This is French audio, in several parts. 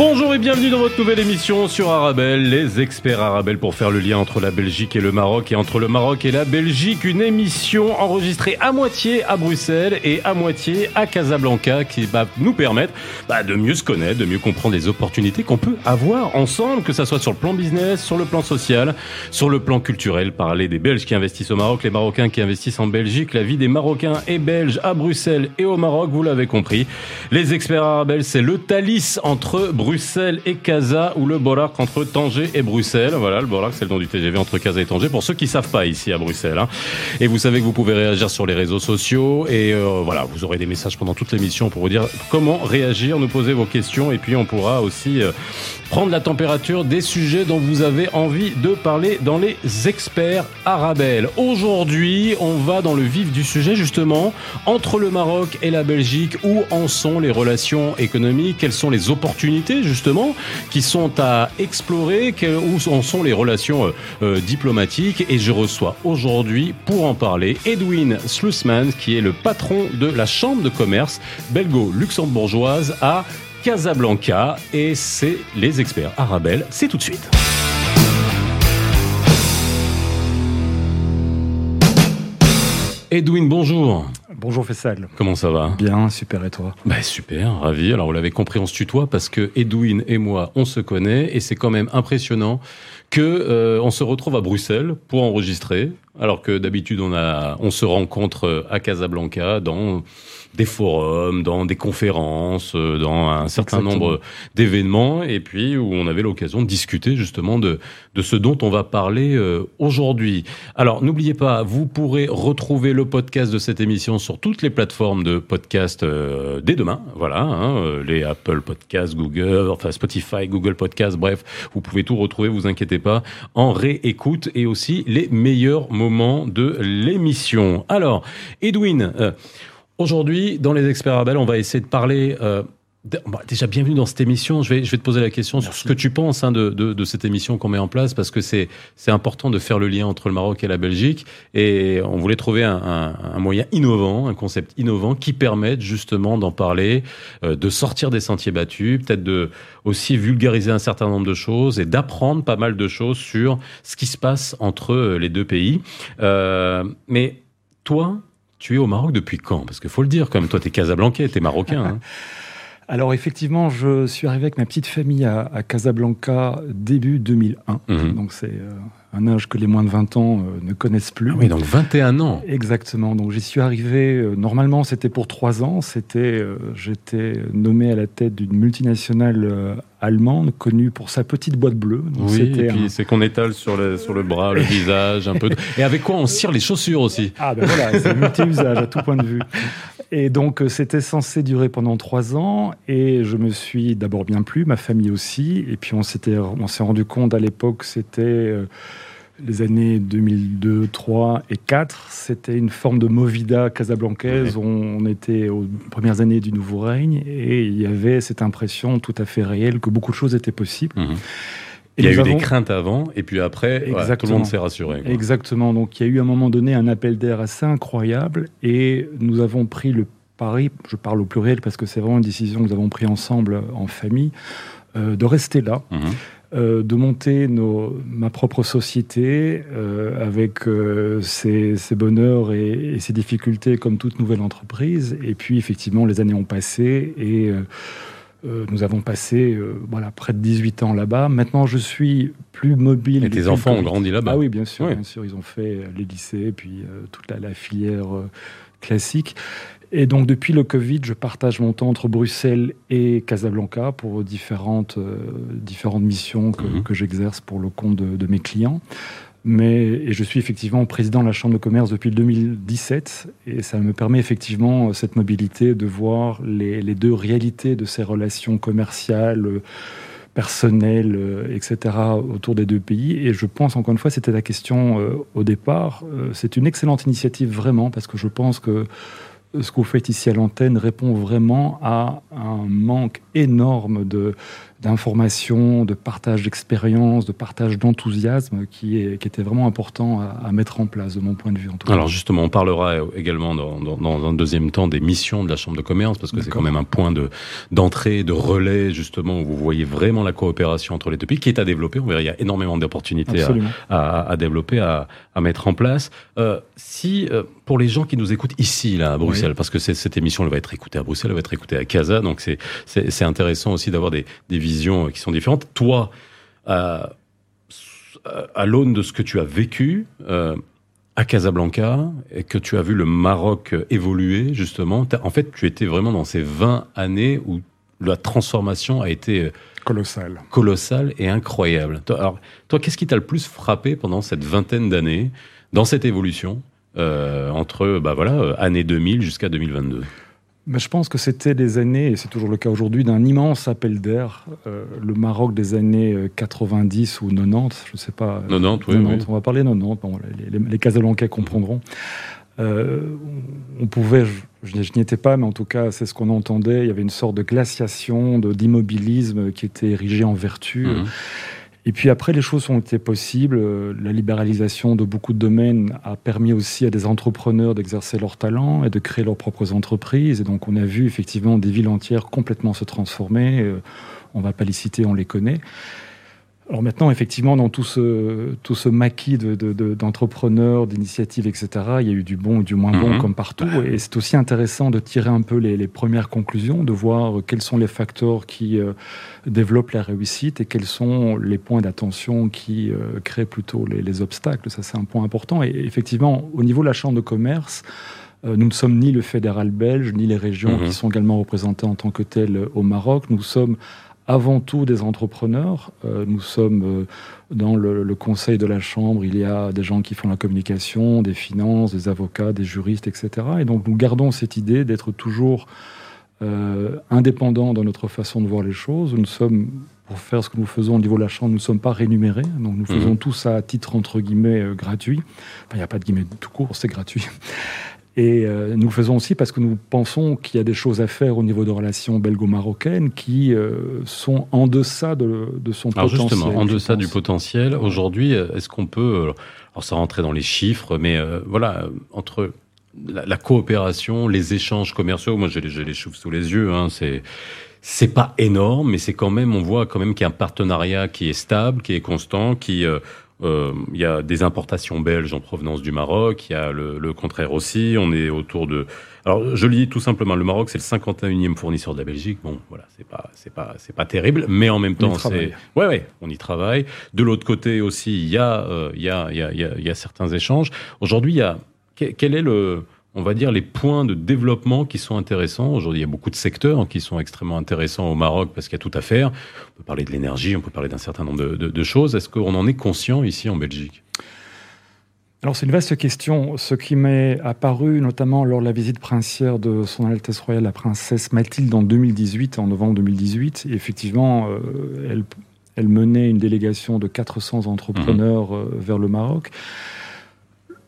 Bonjour et bienvenue dans votre nouvelle émission sur Arabelle, les experts Arabelle pour faire le lien entre la Belgique et le Maroc et entre le Maroc et la Belgique, une émission enregistrée à moitié à Bruxelles et à moitié à Casablanca qui va nous permettre bah, de mieux se connaître, de mieux comprendre les opportunités qu'on peut avoir ensemble, que ça soit sur le plan business, sur le plan social, sur le plan culturel, parler des Belges qui investissent au Maroc, les Marocains qui investissent en Belgique, la vie des Marocains et Belges à Bruxelles et au Maroc, vous l'avez compris. Les experts Arabelle, c'est le Thalys entre Bruxelles Bruxelles et Casa ou le Borac entre Tanger et Bruxelles. Voilà, le Borac, c'est le nom du TGV entre Casa et Tanger. Pour ceux qui savent pas ici à Bruxelles. Hein. Et vous savez que vous pouvez réagir sur les réseaux sociaux. Et euh, voilà, vous aurez des messages pendant toute l'émission pour vous dire comment réagir, nous poser vos questions. Et puis on pourra aussi euh, prendre la température des sujets dont vous avez envie de parler dans les experts arabelles. Aujourd'hui, on va dans le vif du sujet justement entre le Maroc et la Belgique. Où en sont les relations économiques? Quelles sont les opportunités justement qui sont à explorer Où en sont les relations euh, euh, diplomatiques Et je reçois aujourd'hui pour en parler Edwin Slussman qui est le patron de la chambre de commerce belgo-luxembourgeoise à Casablanca et c'est les experts Arabelle. C'est tout de suite. Edwin, bonjour. Bonjour Fessal. Comment ça va? Bien, super et toi? Bah, Super, ravi. Alors vous l'avez compris, on se tutoie parce que Edwin et moi, on se connaît et c'est quand même impressionnant que euh, on se retrouve à Bruxelles pour enregistrer, alors que d'habitude on a, on se rencontre à Casablanca dans des forums, dans des conférences, euh, dans un certain nombre d'événements, et puis où on avait l'occasion de discuter justement de, de ce dont on va parler euh, aujourd'hui. Alors n'oubliez pas, vous pourrez retrouver le podcast de cette émission sur toutes les plateformes de podcast euh, dès demain. Voilà, hein, les Apple Podcasts, Google, enfin Spotify, Google Podcasts, bref, vous pouvez tout retrouver, vous inquiétez pas, en réécoute et aussi les meilleurs moments de l'émission. Alors, Edwin, Aujourd'hui, dans les experts Abel, on va essayer de parler. Euh, déjà, bienvenue dans cette émission. Je vais, je vais te poser la question sur ce que tu penses hein, de, de, de, cette émission qu'on met en place, parce que c'est important de faire le lien entre le Maroc et la Belgique. Et on voulait trouver un, un, un moyen innovant, un concept innovant qui permette justement d'en parler, euh, de sortir des sentiers battus, peut-être de aussi vulgariser un certain nombre de choses et d'apprendre pas mal de choses sur ce qui se passe entre euh, les deux pays. Euh, mais toi, tu es au Maroc depuis quand? Parce qu'il faut le dire quand même, toi, tu es Casablancais, tu es marocain. Hein. Alors effectivement, je suis arrivé avec ma petite famille à, Casablanca début 2001. Mhm. Donc c'est euh, un âge que les moins de 20 ans euh, ne connaissent plus. Ah oui, donc 21 ans. Exactement. Donc j'y suis arrivé, euh, normalement c'était pour 3 ans. C'était, j'étais nommé à la tête d'une multinationale allemande connue pour sa petite boîte bleue. oui, et puis c'est qu'on étale sur le, sur le bras, le visage, un peu. Et avec quoi on cire les chaussures aussi? Ah ben voilà, c'est multi-usage à tout point de vue. Et donc, euh, c'était censé durer pendant trois ans. Et je me suis d'abord bien plu, ma famille aussi. Et puis, on s'était, on s'est rendu compte à l'époque, c'était euh, les années 2002, 3 et 4. C'était une forme de movida casablancaise. On, était aux premières années du nouveau règne. Et il y avait cette impression tout à fait réelle que beaucoup de choses étaient possibles. Mhm. Il y a eu des craintes avant, et puis après, tout le monde s'est rassuré. Exactement. Donc il y a eu à un moment donné un appel d'air assez incroyable, et nous avons pris le pari, je parle au pluriel parce que c'est vraiment une décision que nous avons prise ensemble en famille, euh, de rester là. Mhm. Euh, de monter nos, ma propre société euh, avec ses, bonheurs et, et, ses difficultés comme toute nouvelle entreprise. Et puis effectivement, les années ont passé et euh, nous avons passé euh, voilà, près de 18 ans là-bas. Maintenant, je suis plus mobile. Et tes enfants ont grandi là-bas Ah oui, bien sûr, bien sûr. Ils ont fait euh, les lycées, puis toute la, filière classique. Et donc, depuis le Covid, je partage mon temps entre Bruxelles et Casablanca pour différentes, différentes missions que, mhm. que j'exerce pour le compte de, de mes clients. Mais, et je suis effectivement président de la Chambre de commerce depuis 2017, et ça me permet effectivement cette mobilité de voir les, deux réalités de ces relations commerciales, personnelles, etc., autour des deux pays. Et je pense, encore une fois, c'était la question euh, au départ. Euh, c'est une excellente initiative, vraiment, parce que je pense que ce que vous faites ici à l'antenne répond vraiment à un manque énorme de d'information, de partage d'expérience, de partage d'enthousiasme qui, qui était vraiment important à, mettre en place, de mon point de vue. En tout Alors justement, on parlera également dans, un deuxième temps des missions de la Chambre de commerce, parce que c'est quand même un point de, d'entrée, de relais, justement, où vous voyez vraiment la coopération entre les deux pays, qui est à développer. On verra, il y a énormément d'opportunités à, à, développer, à, à, mettre en place. Euh, si, euh, pour les gens qui nous écoutent ici, là, à Bruxelles, parce que cette émission, elle va être écoutée à Bruxelles, elle va être écoutée à Casa, donc c'est, c'est, intéressant aussi d'avoir des, des visions qui sont différentes. Toi, euh, à l'aune de ce que tu as vécu euh, à Casablanca et que tu as vu le Maroc évoluer, justement, en fait, tu étais vraiment dans ces 20 années où la transformation a été euh, colossale, colossale et incroyable. Alors, toi, qu'est-ce qui t'a le plus frappé pendant cette vingtaine d'années dans cette évolution entre, bah voilà, année 2000 jusqu'à 2022 je pense que c'était des années, et c'est toujours le cas aujourd'hui, d'un immense appel d'air. Euh, le Maroc des années 90 euh, ou 90, je ne sais pas. 90, oui, On va parler 90, bon, les, les, Casablancais comprendront. Euh, on pouvait, je, n'y étais pas, mais en tout cas, c'est ce qu'on entendait. Il y avait une sorte de glaciation, d'immobilisme qui était érigé en vertu. Mhm. Et puis après, les choses ont été possibles. Euh, la libéralisation de beaucoup de domaines a permis aussi à des entrepreneurs d'exercer leur talent et de créer leurs propres entreprises. Et donc, on a vu effectivement des villes entières complètement se transformer. Euh, on ne va pas les citer, on les connaît. Alors maintenant, effectivement, dans tout ce, tout ce maquis d'entrepreneurs, de, d'initiatives, etc., il y a eu du bon et du moins bon mhm. comme partout. Et c'est aussi intéressant de tirer un peu les, premières conclusions, de voir quels sont les facteurs qui euh, développent la réussite et quels sont les points d'attention qui euh, créent plutôt les, obstacles. Ça, c'est un point important. Et effectivement, au niveau de la Chambre de commerce, euh, nous ne sommes ni le fédéral belge, ni les régions mhm. qui sont également représentées en tant que telles au Maroc. Nous sommes avant tout des entrepreneurs. Euh, nous sommes euh, dans le, conseil de la Chambre, il y a des gens qui font la communication, des finances, des avocats, des juristes, etc. Et donc nous gardons cette idée d'être toujours euh, indépendants dans notre façon de voir les choses. Nous sommes, pour faire ce que nous faisons au niveau de la Chambre, nous ne sommes pas rémunérés. Donc nous faisons mmh. tout ça à titre, entre guillemets, gratuit. il n'y a pas de guillemets tout court, c'est gratuit. Et euh, nous le faisons aussi parce que nous pensons qu'il y a des choses à faire au niveau de relations belgo-marocaines qui euh, sont en deçà de, son alors potentiel. Justement, en deçà du potentiel. Aujourd'hui, est-ce qu'on peut, alors ça rentrer dans les chiffres, mais euh, voilà, entre la, coopération, les échanges commerciaux, moi j'ai les chiffres sous les yeux, hein, c'est c'est pas énorme, mais c'est quand même, on voit quand même qu'il y a un partenariat qui est stable, qui est constant, qui euh, il y a des importations belges en provenance du Maroc, il y a le, contraire aussi. On est autour de. Alors, je le dis tout simplement, le Maroc, c'est le 51e fournisseur de la Belgique. Bon, voilà, c'est pas, c'est pas, c'est pas terrible, mais en même temps, c'est. Ouais, ouais, on y travaille. De l'autre côté aussi, il y a, euh, il y a, il y a, il y a certains échanges. Aujourd'hui, il y a. Quel est le on va dire, les points de développement qui sont intéressants. Aujourd'hui, il y a beaucoup de secteurs qui sont extrêmement intéressants au Maroc parce qu'il y a tout à faire. On peut parler de l'énergie, on peut parler d'un certain nombre de, choses. Est-ce qu'on en est conscient ici en Belgique? Alors c'est une vaste question. Ce qui m'est apparu notamment lors de la visite princière de Son Altesse Royale la Princesse Mathilde en 2018, en novembre 2018, effectivement, euh, elle, elle, menait une délégation de 400 entrepreneurs mmh. euh, vers le Maroc.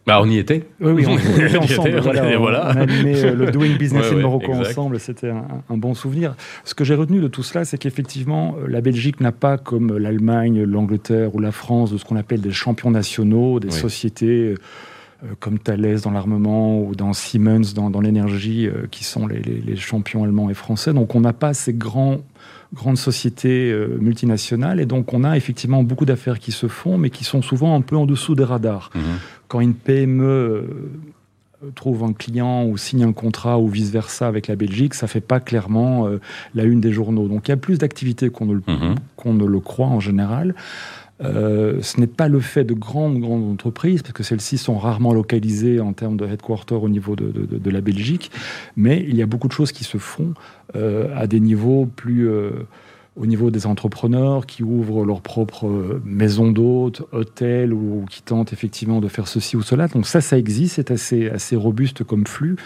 Bah, on y était. Oui, oui on, était ensemble. voilà, On a animé euh, le Doing Business in Morocco ensemble. C'était un, bon souvenir. Ce que j'ai retenu de tout cela, c'est qu'effectivement, euh, la Belgique n'a pas, comme l'Allemagne, l'Angleterre ou la France, de ce qu'on appelle des champions nationaux, des sociétés euh, comme Thales dans l'armement ou dans Siemens dans, l'énergie, qui sont les, les, champions allemands et français. Donc on n'a pas ces grands grandes sociétés euh, multinationales. Et donc, on a effectivement beaucoup d'affaires qui se font, mais qui sont souvent un peu en dessous des radars. Mhm. Quand une PME euh, trouve un client ou signe un contrat ou vice-versa avec la Belgique, ça fait pas clairement euh, la une des journaux. Donc, il y a plus d'activités qu'on ne, mhm. ne le croit en général. Euh, ce n'est pas le fait de grandes, grandes entreprises, parce que celles-ci sont rarement localisées en termes de headquarter au niveau de, de, la Belgique, mais il y a beaucoup de choses qui se font euh, à des niveaux plus... Euh, au niveau des entrepreneurs qui ouvrent leur propre maison d'hôtes, hôtel ou qui tentent effectivement de faire ceci ou cela. Donc ça, ça existe, c'est assez, assez robuste comme flux,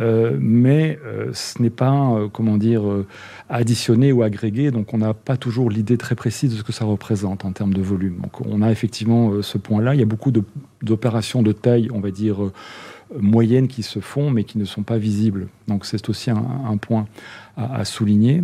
euh, mais euh, ce n'est pas, euh, comment dire, additionné ou agrégé, donc on n'a pas toujours l'idée très précise de ce que ça représente en termes de volume. Donc on a effectivement ce point-là. Il y a beaucoup d'opérations de, taille, on va dire, moyenne qui se font, mais qui ne sont pas visibles. Donc c'est aussi un, point à souligner.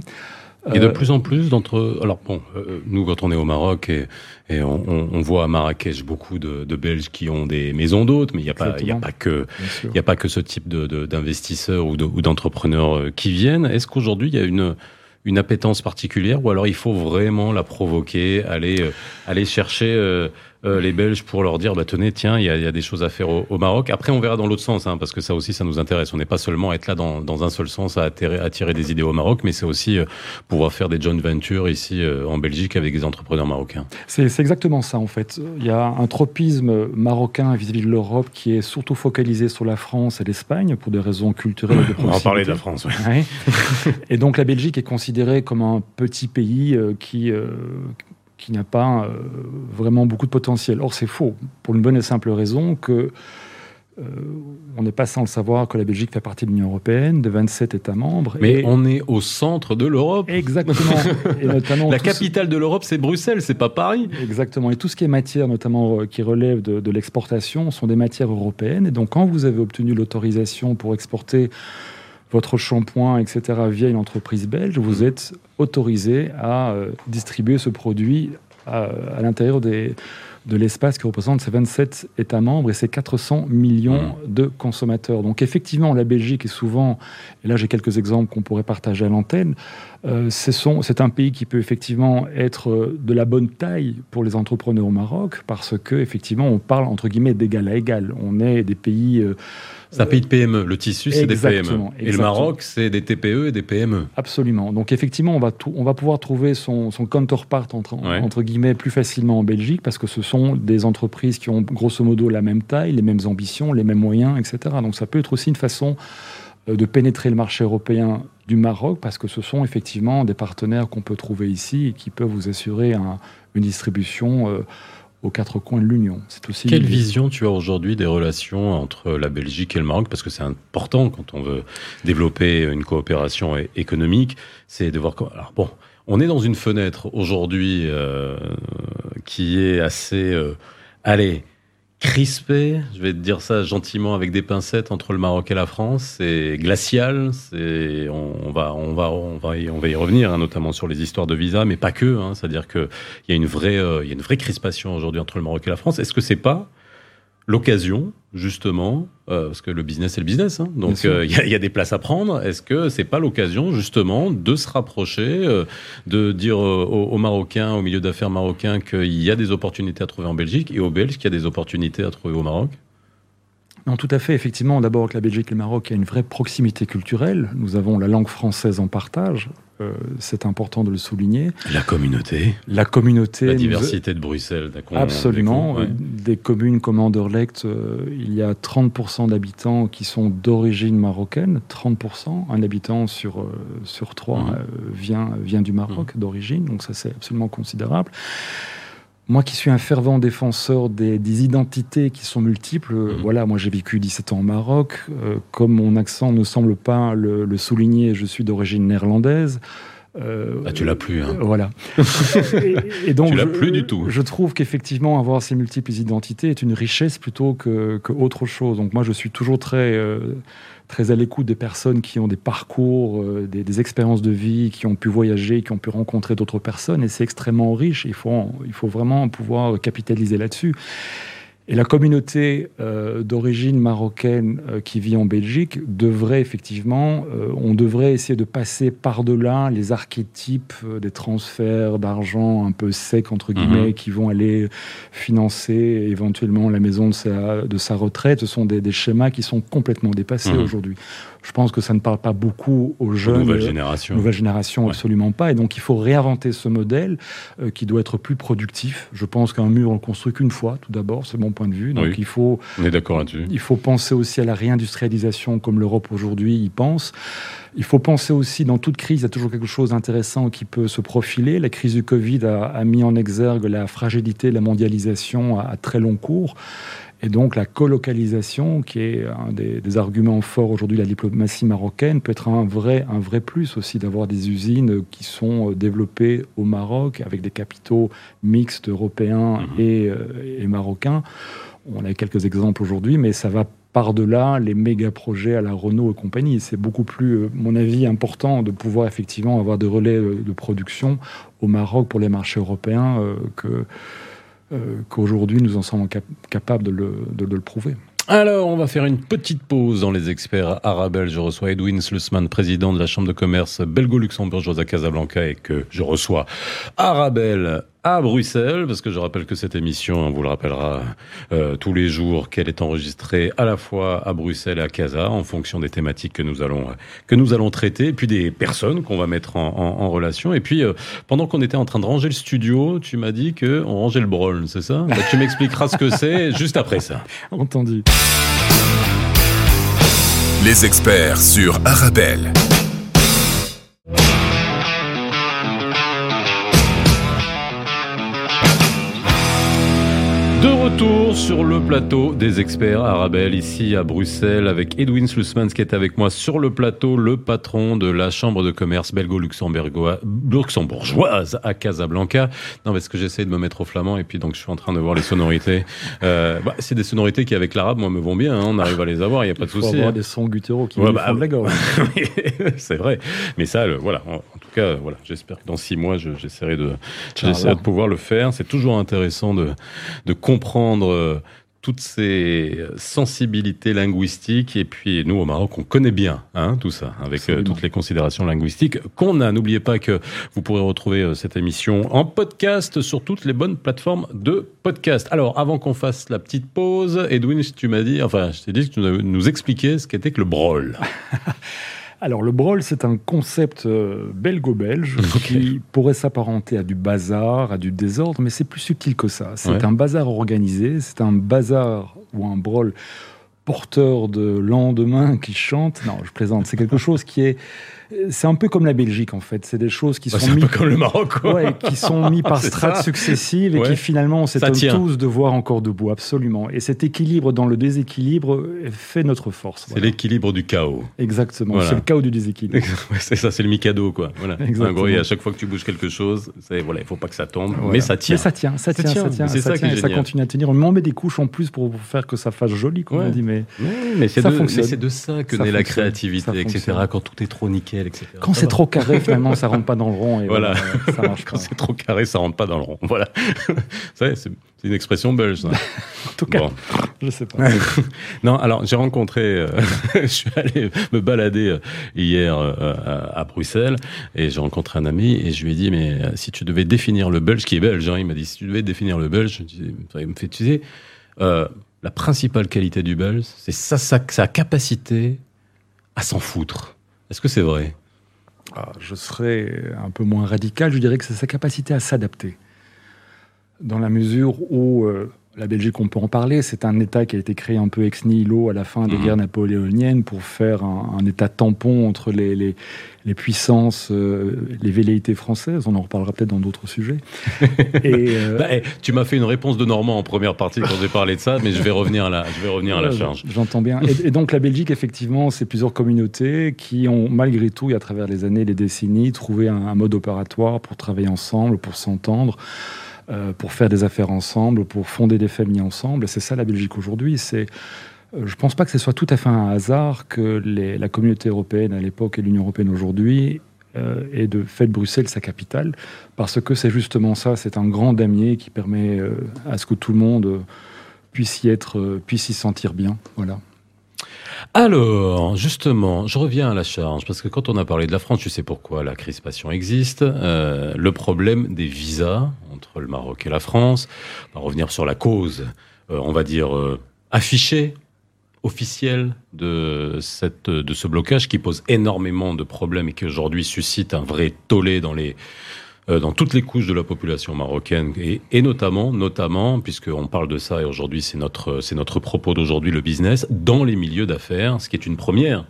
Et de plus en plus d'entre... Alors bon, nous quand on est au Maroc et, et on, voit à Marrakech beaucoup de, Belges qui ont des maisons d'hôtes, mais il n'y a, pas, a, pas que, il a pas que ce type d'investisseurs de, ou d'entrepreneurs qui viennent. Est-ce qu'aujourd'hui il y a une une appétence particulière ou alors il faut vraiment la provoquer, aller, euh, aller chercher euh, euh, les Belges pour leur dire bah tenez tiens il y a, y a, des choses à faire au, Maroc. Après on verra dans l'autre sens hein, parce que ça aussi ça nous intéresse. On n'est pas seulement être là dans, dans, un seul sens à attirer, attirer des idées au Maroc, mais c'est aussi euh, pouvoir faire des joint ventures ici euh, en Belgique avec des entrepreneurs marocains. C'est exactement ça en fait. Il y a un tropisme marocain vis-à-vis de l'Europe qui est surtout focalisé sur la France et l'Espagne pour des raisons culturelles. de on va en parler de la France. et donc la Belgique est considérée comme un petit pays qui qui n'a pas euh, vraiment beaucoup de potentiel. Or, c'est faux, pour une bonne et simple raison que euh, on n'est pas sans le savoir que la Belgique fait partie de l'Union européenne, de 27 États membres. Mais on est au centre de l'Europe. Exactement. et notamment la capitale de l'Europe, c'est Bruxelles, c'est pas Paris. Exactement. Et tout ce qui est matière, notamment euh, qui relève de, de l'exportation, sont des matières européennes. Et donc, quand vous avez obtenu l'autorisation pour exporter votre shampoing, etc., via une entreprise belge, vous êtes autorisé à euh, distribuer ce produit à, l'intérieur de l'espace qui représente ces 27 États membres et ces 400 millions mmh. de consommateurs. Donc effectivement, la Belgique est souvent, et là j'ai quelques exemples qu'on pourrait partager à l'antenne, euh, c'est un pays qui peut effectivement être euh, de la bonne taille pour les entrepreneurs au Maroc parce que effectivement on parle entre guillemets d'égal à égal. On est des pays... C'est un pays de PME. Le tissu, c'est des PME. Et le Maroc, c'est des TPE et des PME. Absolument. Donc effectivement, on va, on va pouvoir trouver son, son counterpart entre, entre guillemets plus facilement en Belgique parce que ce sont des entreprises qui ont grosso modo la même taille, les mêmes ambitions, les mêmes moyens, etc. Donc ça peut être aussi une façon euh, de pénétrer le marché européen du Maroc parce que ce sont effectivement des partenaires qu'on peut trouver ici et qui peuvent vous assurer une distribution. Euh, aux quatre coins de l'Union. C'est aussi Quelle vision tu as aujourd'hui des relations entre la Belgique et le Maroc? Parce que c'est important quand on veut développer une coopération économique, c'est de voir comment... Alors bon, on est dans une fenêtre aujourd'hui euh, qui est assez... Euh, allez, crispé, je vais te dire ça gentiment avec des pincettes entre le Maroc et la France, c'est glacial, c'est on, va on va on va y, on va y revenir hein, notamment sur les histoires de visa mais pas que hein, c'est-à-dire que il y a une vraie euh, il y a une vraie crispation aujourd'hui entre le Maroc et la France. Est-ce que c'est pas l'occasion, justement, euh, parce que le business c'est le business, hein, donc euh, il y, a des places à prendre. Est-ce que c'est pas l'occasion, justement, de se rapprocher, euh, de dire aux, Marocains, au milieu d'affaires marocains, qu'il y a des opportunités à trouver en Belgique et aux Belges qu'il y a des opportunités à trouver au Maroc? Non, tout à fait. Effectivement, d'abord que la Belgique et le Maroc, a une vraie proximité culturelle. Nous avons la langue française en partage. Euh, c'est important de le souligner. La communauté. La communauté. La diversité de Bruxelles. Absolument. Des communes comme Anderlecht, euh, il y a 30% d'habitants qui sont d'origine marocaine. 30%. Un habitant sur, euh, sur trois vient, vient du Maroc d'origine. Donc ça, c'est absolument considérable. Moi qui suis un fervent défenseur des, identités qui sont multiples, mhm. voilà, moi j'ai vécu 17 ans au Maroc. Euh, comme mon accent ne semble pas le, souligner, je suis d'origine néerlandaise. Euh, ah, tu l'as plus. Hein. Voilà. et, donc, tu l'as plus du tout. Je trouve qu'effectivement, avoir ces multiples identités est une richesse plutôt que, autre chose. Donc moi, je suis toujours très, euh, très à l'écoute des personnes qui ont des parcours, euh, des, expériences de vie, qui ont pu voyager, qui ont pu rencontrer d'autres personnes, et c'est extrêmement riche. Il faut, il faut vraiment pouvoir capitaliser là-dessus. Et la communauté euh, d'origine marocaine euh, qui vit en Belgique devrait effectivement, euh, on devrait essayer de passer par-delà les archétypes des transferts d'argent un peu secs, entre guillemets, mhm. qui vont aller financer éventuellement la maison de sa, de sa retraite. Ce sont des, schémas qui sont complètement dépassés mhm. aujourd'hui. Je pense que ça ne parle pas beaucoup aux jeunes. Nouvelle génération. Nouvelle génération, absolument pas. Et donc, il faut réinventer ce modèle qui doit être plus productif. Je pense qu'un mur, on le construit qu'une fois, tout d'abord. C'est point de vue. Donc il faut. On est d'accord là-dessus. Il faut penser aussi à la réindustrialisation comme l'Europe aujourd'hui y pense. Il faut penser aussi, dans toute crise, il y a toujours quelque chose d'intéressant qui peut se profiler. La crise du Covid a, mis en exergue la fragilité de la mondialisation à très long cours. Et donc la colocalisation, qui est un des, arguments forts aujourd'hui de la diplomatie marocaine, peut être un vrai, un vrai plus aussi d'avoir des usines qui sont euh, développées au Maroc avec des capitaux mixtes européens mhm. et, euh, et, marocains. On a quelques exemples aujourd'hui, mais ça va par-delà les méga projets à la Renault et compagnie. C'est beaucoup plus, euh, mon avis, important de pouvoir effectivement avoir des relais de production au Maroc pour les marchés européens que, qu'aujourd'hui nous en sommes capables de le, prouver. Alors, on va faire une petite pause dans les experts Arabel. Je reçois Edwin Slussman, président de la Chambre de commerce belgo-luxembourgeoise à Casablanca et que je reçois Arabel à Bruxelles, parce que je rappelle que cette émission, on vous le rappellera euh, tous les jours, qu'elle est enregistrée à la fois à Bruxelles et à Casa, en fonction des thématiques que nous allons que nous allons traiter, et puis des personnes qu'on va mettre en, en, en, relation. Et puis, euh, pendant qu'on était en train de ranger le studio, tu m'as dit que on rangeait le brol, c'est ça? Bah, Tu m'expliqueras ce que c'est juste après ça. Entendu. Les experts sur Arabelle. Retour sur le plateau des experts Arabelle, ici à Bruxelles, avec Edwin Slussmans qui est avec moi sur le plateau, le patron de la Chambre de commerce belgo-luxembourgeoise à Casablanca. Non, parce que j'essaie de me mettre au flamand et puis donc je suis en train de voir les sonorités. Euh, bah, c'est des sonorités qui, avec l'arabe, moi, me vont bien. Hein, on arrive à les avoir, il n'y a pas de souci. Il faut avoir hein. des sons gutturaux qui ouais, bah, font de la gorge. c'est vrai. Mais ça, le, voilà. Tout cas, voilà. J'espère que dans six mois, j'essaierai de, j'essaierai de pouvoir le faire. C'est toujours intéressant de, de comprendre euh, toutes ces sensibilités linguistiques. Et puis, nous, au Maroc, on connaît bien hein, tout ça, avec euh, toutes les considérations linguistiques qu'on a. N'oubliez pas que vous pourrez retrouver euh, cette émission en podcast sur toutes les bonnes plateformes de podcast. Alors, avant qu'on fasse la petite pause, Edwin, tu m'as dit, enfin, je t'ai dit que tu nous expliquais ce qu'était que le brol. Alors le brol, c'est un concept euh, belgo-belge qui pourrait s'apparenter à du bazar, à du désordre, mais c'est plus subtil que ça. C'est un bazar organisé, c'est un bazar ou un brol porteur de lendemain qui chante. Non, je plaisante. C'est quelque chose qui est c'est un peu comme la Belgique en fait. C'est des choses qui bah, sont mis, comme le Maroc, qui sont mis par strates successives et qui finalement on s'étonne tous de voir encore debout, absolument. Et cet équilibre dans le déséquilibre fait notre force. C'est l'équilibre du chaos. Exactement. C'est le chaos du déséquilibre. c'est ça, c'est le Mikado quoi. Voilà. En gros, à chaque fois que tu bouges quelque chose, voilà, il faut pas que ça tombe, mais ça tient. Mais ça tient, ça tient, ça tient, ça, tient, et ça continue à tenir. On met des couches en plus pour faire que ça fasse joli, comme on dit, mais, mais c'est de, de, ça que naît la créativité, etc. Quand tout est trop nickel quand c'est trop carré, finalement, ça rentre pas dans le rond. Et voilà. ça marche Quand c'est trop carré, ça rentre pas dans le rond. Voilà. c'est une expression belge. Ça. en tout cas, je sais pas. non, alors j'ai rencontré, euh, je suis allé me balader euh, hier euh, à, Bruxelles et j'ai rencontré un ami et je lui ai dit mais si tu devais définir le belge qui est belge, hein, il m'a dit si tu devais définir le belge, il me fait tu sais la principale qualité du belge, c'est sa, sa capacité à s'en foutre. Est-ce que c'est vrai? Ah, Je serais un peu moins radical, je dirais que c'est sa capacité à s'adapter. Dans la mesure où euh, la Belgique, on peut en parler, c'est un État qui a été créé un peu ex nihilo à la fin des mhm. guerres napoléoniennes pour faire un, État tampon entre les, les, puissances, euh, les velléités françaises. On en reparlera peut-être dans d'autres sujets. Et, euh, bah, eh, tu m'as fait une réponse de Normand en première partie quand j'ai parlé de ça, mais je vais revenir à la, je vais revenir à la charge. J'entends bien. Et, donc la Belgique, effectivement, c'est plusieurs communautés qui ont, malgré tout, et à travers les années, les décennies, trouvé un mode opératoire pour travailler ensemble, pour s'entendre. Euh, pour faire des affaires ensemble, pour fonder des familles ensemble. C'est ça la Belgique aujourd'hui. C'est euh, je ne pense pas que ce soit tout à fait un hasard que la communauté européenne à l'époque et l'Union européenne aujourd'hui euh, ait de fait Bruxelles sa capitale, parce que c'est justement ça, c'est un grand damier qui permet à ce que tout le monde puisse y être, puisse y sentir bien. Voilà. Alors, justement, je reviens à la charge, parce que quand on a parlé de la France, tu sais pourquoi la crispation existe. Euh, le problème des visas entre le Maroc et la France. On va revenir sur la cause, euh, on va dire, euh, affichée, officielle de, cette, de ce blocage qui pose énormément de problèmes et qui aujourd'hui suscite un vrai tollé dans les euh, dans toutes les couches de la population marocaine et, notamment, puisqu'on parle de ça et aujourd'hui c'est notre, c'est notre propos d'aujourd'hui, le business, dans les milieux d'affaires, ce qui est une première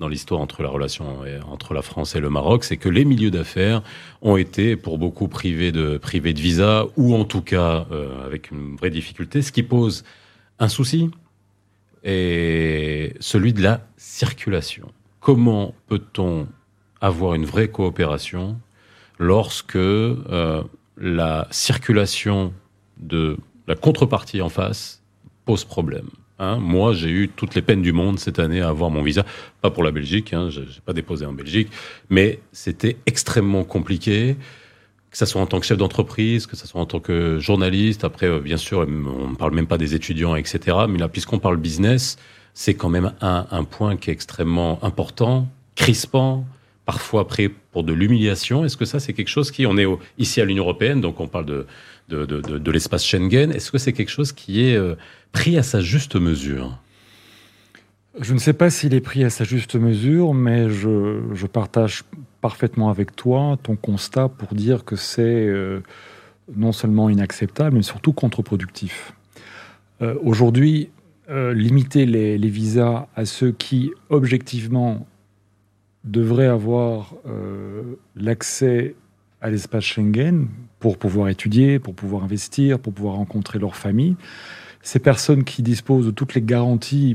dans l'histoire entre la relation entre la France et le Maroc, c'est que les milieux d'affaires ont été pour beaucoup privés de, privés de visa ou en tout cas euh, avec une vraie difficulté, ce qui pose un souci et celui de la circulation. Comment peut-on avoir une vraie coopération lorsque euh, la circulation de la contrepartie en face pose problème? Hein. Moi, j'ai eu toutes les peines du monde cette année à avoir mon visa. Pas pour la Belgique, hein, je n'ai pas déposé en Belgique, mais c'était extrêmement compliqué que ce soit en tant que chef d'entreprise, que ce soit en tant que journaliste. Après, euh, bien sûr, on ne parle même pas des étudiants, etc. Mais là, puisqu'on parle business, c'est quand même un, un, point qui est extrêmement important, crispant, parfois prêt pour de l'humiliation. Est-ce que ça, c'est quelque chose qui, on est ici à l'Union européenne, donc on parle de, de, l'espace Schengen. Est-ce que c'est quelque chose qui est euh, pris à sa juste mesure? Je ne sais pas s'il est pris à sa juste mesure, mais je, partage parfaitement avec toi ton constat pour dire que c'est euh, non seulement inacceptable, mais surtout contre-productif. Euh, aujourd'hui, limiter les, visas à ceux qui, objectivement, devraient avoir l'accès à l'espace Schengen pour pouvoir étudier, pour pouvoir investir, pour pouvoir rencontrer leur famille, ces personnes qui disposent de toutes les garanties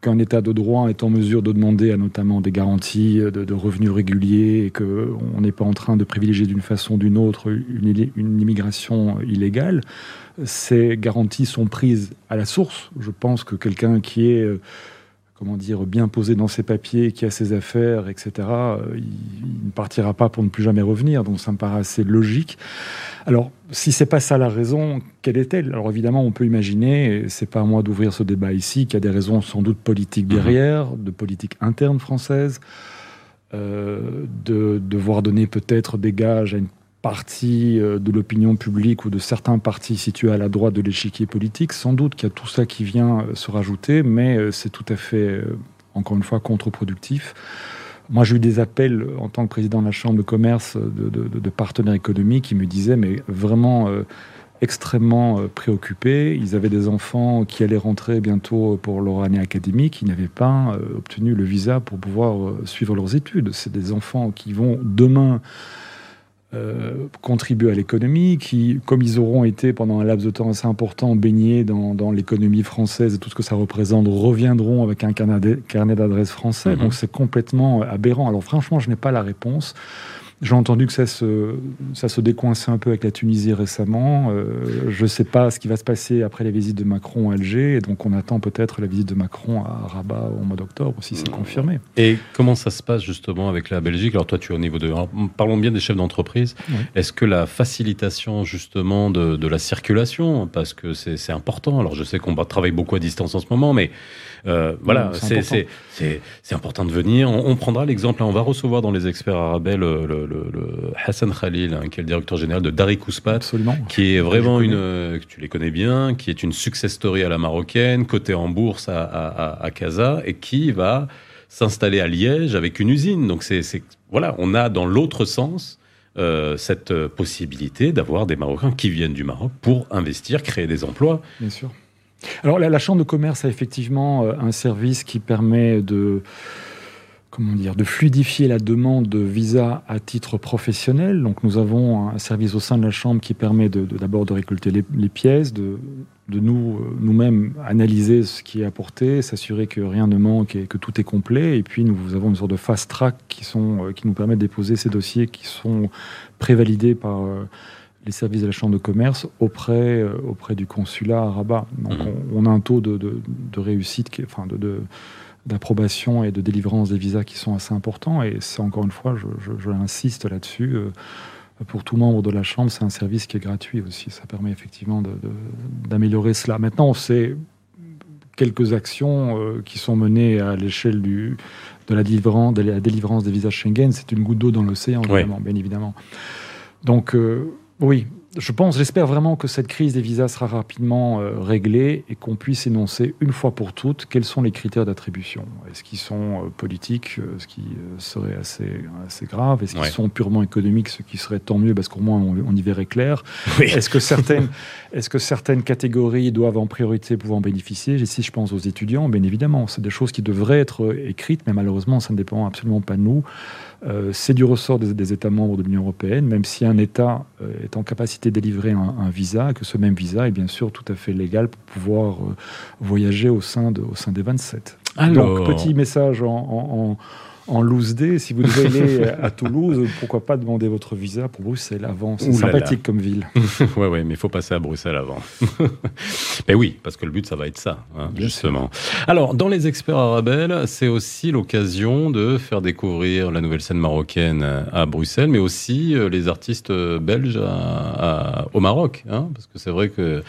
qu'un État de droit est en mesure de demander à notamment des garanties de, revenus réguliers et qu'on n'est pas en train de privilégier d'une façon ou d'une autre une, une, immigration illégale, ces garanties sont prises à la source. Je pense que quelqu'un qui est comment dire, bien posé dans ses papiers, qui a ses affaires, etc., euh, il, ne partira pas pour ne plus jamais revenir. Donc ça me paraît assez logique. Alors, si c'est pas ça la raison, quelle est-elle? Alors évidemment, on peut imaginer, et c'est pas à moi d'ouvrir ce débat ici, qu'il y a des raisons sans doute politiques derrière, de politique interne française, euh, de devoir donner peut-être des gages à une partie euh, de l'opinion publique ou de certains partis situés à la droite de l'échiquier politique. Sans doute qu'il y a tout ça qui vient euh, se rajouter, mais euh, c'est tout à fait, encore une fois, contre-productif. Moi, j'ai eu des appels en tant que président de la Chambre de commerce de, partenaires économiques qui me disaient, mais vraiment extrêmement préoccupés. Ils avaient des enfants qui allaient rentrer bientôt pour leur année académique. Ils n'avaient pas obtenu le visa pour pouvoir suivre leurs études. C'est des enfants qui vont demain euh, contribuer à l'économie, qui, comme ils auront été pendant un laps de temps assez important baignés dans, l'économie française et tout ce que ça représente, reviendront avec un carnet d'adresses français. Mhm. Donc c'est complètement aberrant. Alors franchement, je n'ai pas la réponse. J'ai entendu que ça se, ça se décoinçait un peu avec la Tunisie récemment. Euh, je ne sais pas ce qui va se passer après la visite de Macron à Alger. Et donc, on attend peut-être la visite de Macron à Rabat au mois d'octobre, si c'est confirmé. Et comment ça se passe justement avec la Belgique? Alors, toi, tu es au niveau de. parlons bien des chefs d'entreprise. Est-ce que la facilitation justement de, de la circulation, parce que c'est important, alors je sais qu'on travaille beaucoup à distance en ce moment, mais euh, voilà, c'est important de venir. On, prendra l'exemple, on va recevoir dans les experts arabais le, le, le, Hassan Khalil, hein, qui est le directeur général de Dari Kouspat, qui est vraiment une, que tu les connais bien, qui est une success story à la marocaine, cotée en bourse à, à, à Casa, et qui va s'installer à Liège avec une usine. Donc c'est voilà, on a dans l'autre sens euh, cette possibilité d'avoir des Marocains qui viennent du Maroc pour investir, créer des emplois. Bien sûr. Alors la, Chambre de commerce a effectivement euh, un service qui permet de comment dire, de fluidifier la demande de visa à titre professionnel. Donc nous avons un service au sein de la Chambre qui permet d'abord de, récolter les, pièces, de, nous euh, nous-mêmes analyser ce qui est apporté, s'assurer que rien ne manque et que tout est complet. Et puis nous avons une sorte de fast track qui, euh, qui nous permet de déposer ces dossiers qui sont prévalidés par les services de la Chambre de commerce auprès, euh, auprès du consulat à Rabat. Donc mhm. on, a un taux de, de, réussite, qui, enfin de, d'approbation et de délivrance des visas qui sont assez importants. Et c'est encore une fois, je, je, insiste là-dessus, euh, pour tout membre de la Chambre, c'est un service qui est gratuit aussi. Ça permet effectivement d'améliorer cela. Maintenant, on sait quelques actions euh, qui sont menées à l'échelle du, de, la délivrance, de la délivrance des visas Schengen. C'est une goutte d'eau dans l'océan, bien évidemment. Donc, oui, je pense, j'espère vraiment que cette crise des visas sera rapidement euh, réglée et qu'on puisse énoncer une fois pour toutes quels sont les critères d'attribution. Est-ce qu'ils sont euh, politiques, euh, ce qui serait assez, assez grave? Est-ce qu'ils sont purement économiques, ce qui serait tant mieux parce qu'au moins on, y verrait clair? Est-ce que, certaines, est que certaines catégories doivent en priorité pouvoir en bénéficier? Et si je pense aux étudiants, bien évidemment, c'est des choses qui devraient être écrites, mais malheureusement ça ne dépend absolument pas de nous. Euh, c'est du ressort des, États membres de l'Union européenne, même si un État euh, est en capacité de délivrer un, visa, que ce même visa est bien sûr tout à fait légal pour pouvoir euh, voyager au sein, de, au sein des 27. Donc, petit message en, en loose day. Si vous devez aller à Toulouse, pourquoi pas demander votre visa pour Bruxelles avant? C'est sympathique comme ville. ouais, ouais, mais il faut passer à Bruxelles avant. mais oui, parce que le but, ça va être ça, hein, justement. Alors, dans les experts arabes, c'est aussi l'occasion de faire découvrir la nouvelle scène marocaine à Bruxelles, mais aussi euh, les artistes belges au Maroc, hein, parce que c'est vrai que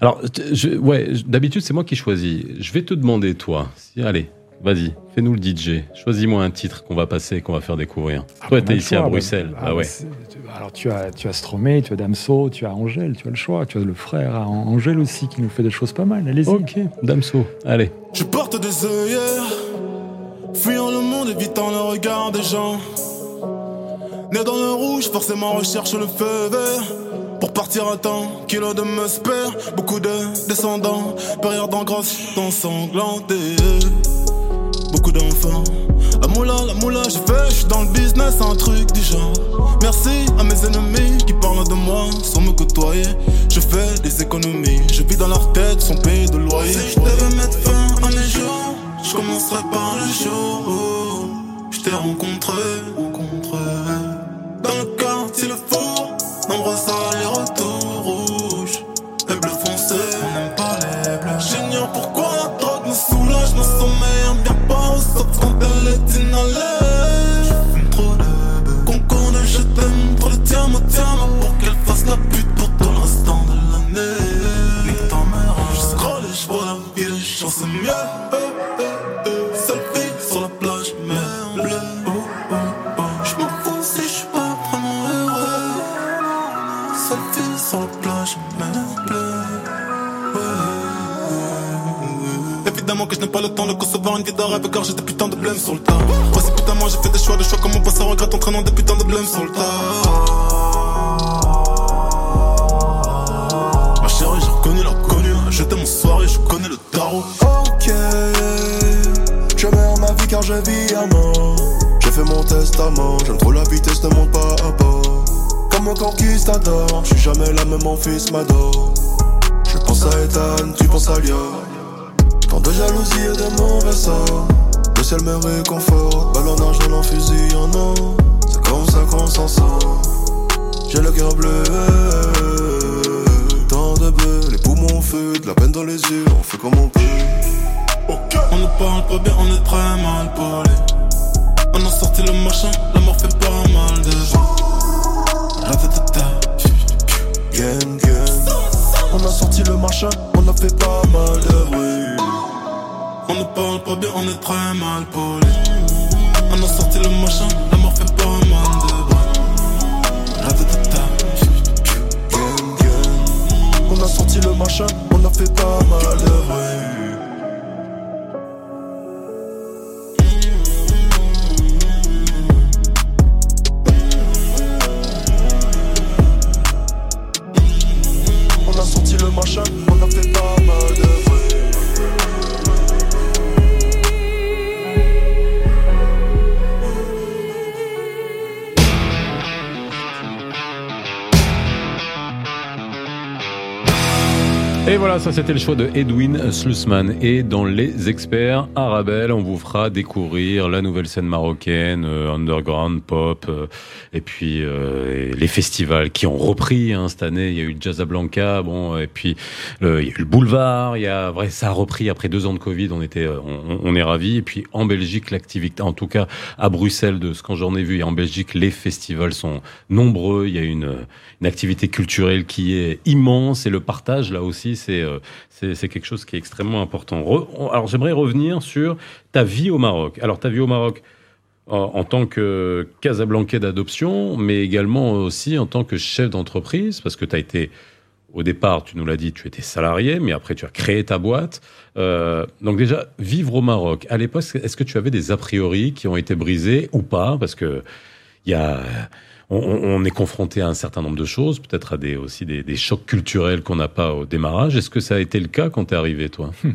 alors, je, ouais, d'habitude, c'est moi qui choisis. Je vais te demander, toi, si, allez, vas-y, fais-nous le DJ. Choisis-moi un titre qu'on va passer, qu'on va faire découvrir. Ah, toi, tu es ici à Bruxelles. Ah, ah ouais. Alors, tu as, tu as Stromae, tu as Damso, tu as Angèle, tu as le choix. Tu as le frère Angèle aussi qui nous fait des choses pas mal. Allez-y. Ok, Damso, allez. Je porte des œillères, fuyant le monde, évitant le regard des gens. Né dans le rouge, forcément recherche le feu vert. Pour partir à temps, kilo de perd beaucoup de descendants, période grosse, ensanglanté. Beaucoup d'enfants. La moula, la moula, j'ai fait, je suis dans le business, un truc du genre. Merci à mes ennemis qui parlent de moi sans me côtoyer. Je fais des économies, je vis dans leur tête sans payer de loyer. Si je devais mettre fin à mes jours, je commencerai par le jour où je t'ai rencontré, rencontré. Dans le quartier, le four, nombreux allers-retours sur le putain moi j'ai fait des choix, des choix comme on passe à regret entraînant des putains de blême sur. Ma chérie, j'ai reconnu la connue, j'étais mon soirée, je connais le tarot. Ok, je meurs ma vie car je vis à mort. J'ai fait mon testament, j'aime trop la vitesse, ne monte pas à bord. Comme un conquistador, je suis jamais la même, mon fils m'adore. Je pense à Ethan, tu penses à Lia. Tant de jalousie et de mauvais sorts. Le ciel me réconforte. Ballonnage dans l'en fusil en or. C'est comme ça qu'on s'en sort. J'ai le cœur bleu. Tant de bleu, les poumons feu, de la peine dans les yeux. On fait comme on peut. On ne parle pas bien, on est très mal parlé. On a sorti le machin, la mort fait pas mal de Gang, gang. On a sorti le machin, on a fait pas mal de bruit. On ne parle pas bien, on est très mal poli. On a sorti le machin, la mort fait pas mal de bruit. La On a sorti le machin, on a fait pas mal de bruit. Voilà, ça c'était le choix de Edwin Slussman. Et dans Les Experts, Arabelle, on vous fera découvrir la nouvelle scène marocaine, euh, underground, pop, euh, et puis euh, les festivals qui ont repris hein, cette année. Il y a eu Jazzablanca, bon, et puis il y a eu le Boulevard. Il y a, vrai, ça a repris après deux ans de Covid. On était, on, on est ravis. Et puis en Belgique, l'activité, en tout cas à Bruxelles, de ce que j'en ai vu, et en Belgique, les festivals sont nombreux. Il y a une, une activité culturelle qui est immense et le partage là aussi euh, c'est quelque chose qui est extrêmement important. alors j'aimerais revenir sur ta vie au Maroc. Alors ta vie au Maroc en, tant que Casablancais d'adoption, mais également aussi en tant que chef d'entreprise, parce que tu as été, au départ, tu nous l'as dit, tu étais salarié, mais après tu as créé ta boîte. Euh, donc déjà, vivre au Maroc, à l'époque, est-ce que tu avais des a priori qui ont été brisés ou pas? Parce que il y a on, est confronté à un certain nombre de choses, peut-être à des, aussi des, chocs culturels qu'on n'a pas au démarrage. Est-ce que ça a été le cas quand tu es arrivé, toi? Hmm.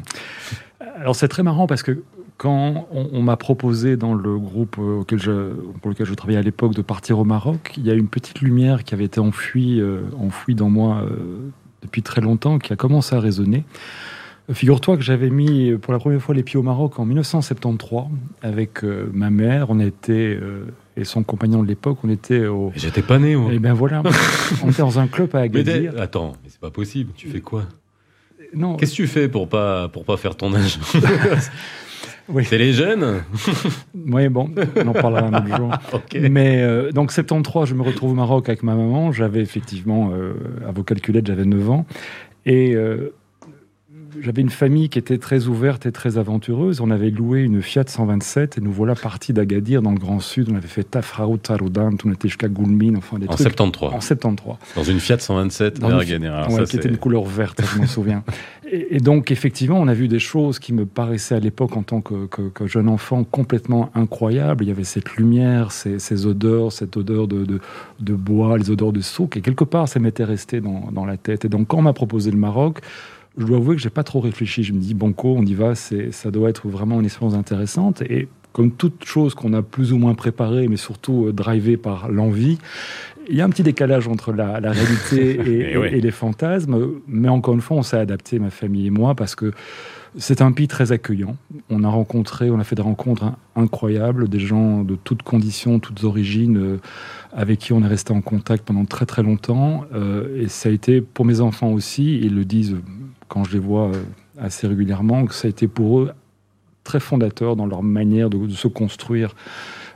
Alors c'est très marrant parce que quand on, m'a proposé dans le groupe auquel je, pour lequel je travaillais à l'époque de partir au Maroc, il y a une petite lumière qui avait été enfouie, euh, enfouie dans moi euh, depuis très longtemps, qui a commencé à résonner. Figure-toi que j'avais mis pour la première fois les pieds au Maroc en 1973 avec euh, ma mère. On était euh, et son compagnon de l'époque, on était au. J'étais pas né, moi. Et ben voilà, on était dans un club à Agadir. Mais attends, mais c'est pas possible. Tu fais quoi? Non. Qu'est-ce que tu fais pour pas pour pas faire ton âge? Oui. C'est les jeunes? Oui, bon, on en parlera un autre jour. okay. Mais euh, donc, 73, je me retrouve au Maroc avec ma maman. J'avais effectivement, euh, à vos calculettes, j'avais 9 ans. Et euh, j'avais une famille qui était très ouverte et très aventureuse. On avait loué une Fiat 127 et nous voilà partis d'Agadir dans le Grand Sud. On avait fait Tafraout, Taroudan, on était jusqu'à Goulmine, enfin des en trucs. 73. En 73. Dans une Fiat 127 dans une... Ouais, qui était une couleur verte, je m'en souviens. Et, et, donc, effectivement, on a vu des choses qui me paraissaient à l'époque, en tant que, que, que, jeune enfant, complètement incroyables. Il y avait cette lumière, ces, ces odeurs, cette odeur de, de, de, bois, les odeurs de souk. Et quelque part, ça m'était resté dans, dans la tête. Et donc, quand on m'a proposé le Maroc, je dois avouer que j'ai pas trop réfléchi. Je me dis, banco, on y va, ça doit être vraiment une expérience intéressante. Et comme toute chose qu'on a plus ou moins préparée, mais surtout euh, drivée par l'envie, il y a un petit décalage entre la, la réalité et, et, oui. et, les fantasmes. Mais encore une fois, on s'est adapté, ma famille et moi, parce que c'est un pays très accueillant. On a rencontré, on a fait des rencontres incroyables, des gens de toutes conditions, toutes origines, euh, avec qui on est resté en contact pendant très très longtemps. Euh, et ça a été pour mes enfants aussi, ils le disent quand je les vois euh, assez régulièrement, que ça a été pour eux très fondateur dans leur manière de, de se construire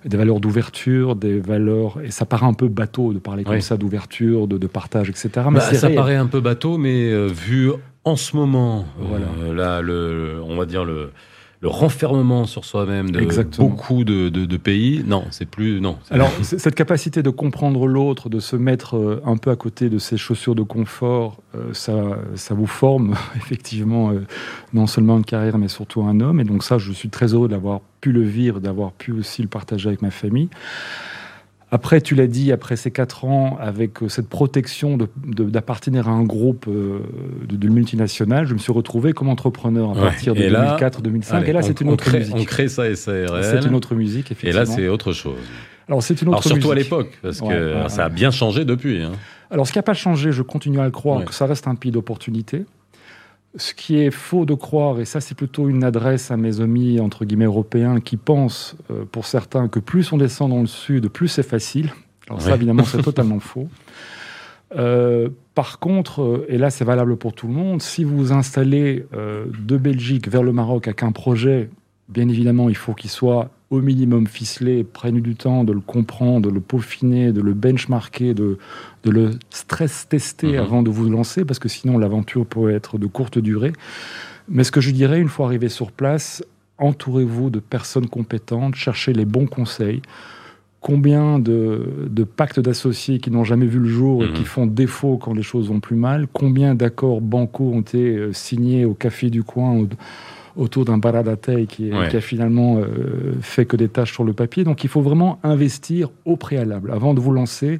des valeurs d'ouverture, des valeurs. Et ça paraît un peu bateau de parler comme Oui. ça d'ouverture, de, de partage, etc. Mais Bah, ça réel. paraît un peu bateau, mais euh, vu en ce moment, Voilà. euh, là, le, on va dire le, le renfermement sur soi-même de Exactement. beaucoup de, de- de pays, non, c'est plus non. Alors, cette capacité de comprendre l'autre, de se mettre euh, un peu à côté de ses chaussures de confort, euh, ça, ça vous forme effectivement euh, non seulement une carrière, mais surtout un homme. Et donc ça, je suis très heureux d'avoir pu le vivre, d'avoir pu aussi le partager avec ma famille. Après, tu l'as dit, après ces quatre ans, avec euh, cette protection d'appartenir à un groupe euh, de, de multinationales, je me suis retrouvé comme entrepreneur à Ouais. partir de Et là, 2004-2005. Allez, Et là, c'est une autre crée, musique. On crée ça SARL. C'est une autre musique, Et effectivement. là, c'est autre chose. Alors, c'est une autre Alors surtout à l'époque, parce que Ouais, ça a bien changé depuis. hein. Alors, ce qui n'a pas changé, je continue à le croire, que ça reste un pays d'opportunité. Ce qui est faux de croire, et ça c'est plutôt une adresse à mes amis entre guillemets européens qui pensent, euh, pour certains, que plus on descend dans le sud, plus c'est facile. Alors ça évidemment c'est totalement faux. Euh, par contre, euh, et là c'est valable pour tout le monde, si vous vous installez euh, de Belgique vers le Maroc avec un projet, bien évidemment il faut qu'il soit au minimum ficelé, prenne du temps de le comprendre, de le peaufiner, de le benchmarker, de, de le stress tester Mhm. avant de vous lancer, parce que sinon l'aventure peut être de courte durée. Mais ce que je dirais, une fois arrivé sur place, entourez-vous de personnes compétentes, cherchez les bons conseils. Combien de, de pactes d'associés qui n'ont jamais vu le jour et Mhm. qui font défaut quand les choses vont plus mal? Combien d'accords bancaux ont été euh, signés au café du coin autour d'un baradatei qui, est- Ouais. qui a finalement euh, fait que des tâches sur le papier Donc il faut vraiment investir au préalable. Avant de vous lancer,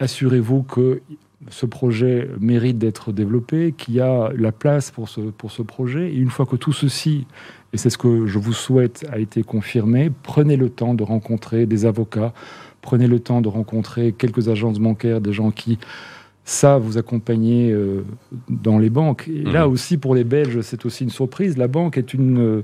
assurez-vous que ce projet mérite d'être développé, qu'il y a la place pour ce, pour ce projet. Et une fois que tout ceci, et c'est ce que je vous souhaite, a été confirmé, prenez le temps de rencontrer des avocats, prenez le temps de rencontrer quelques agences bancaires, des gens qui savent vous accompagner euh, dans les banques. Et là Mhm. aussi, pour les Belges, c'est aussi une surprise. La banque est une...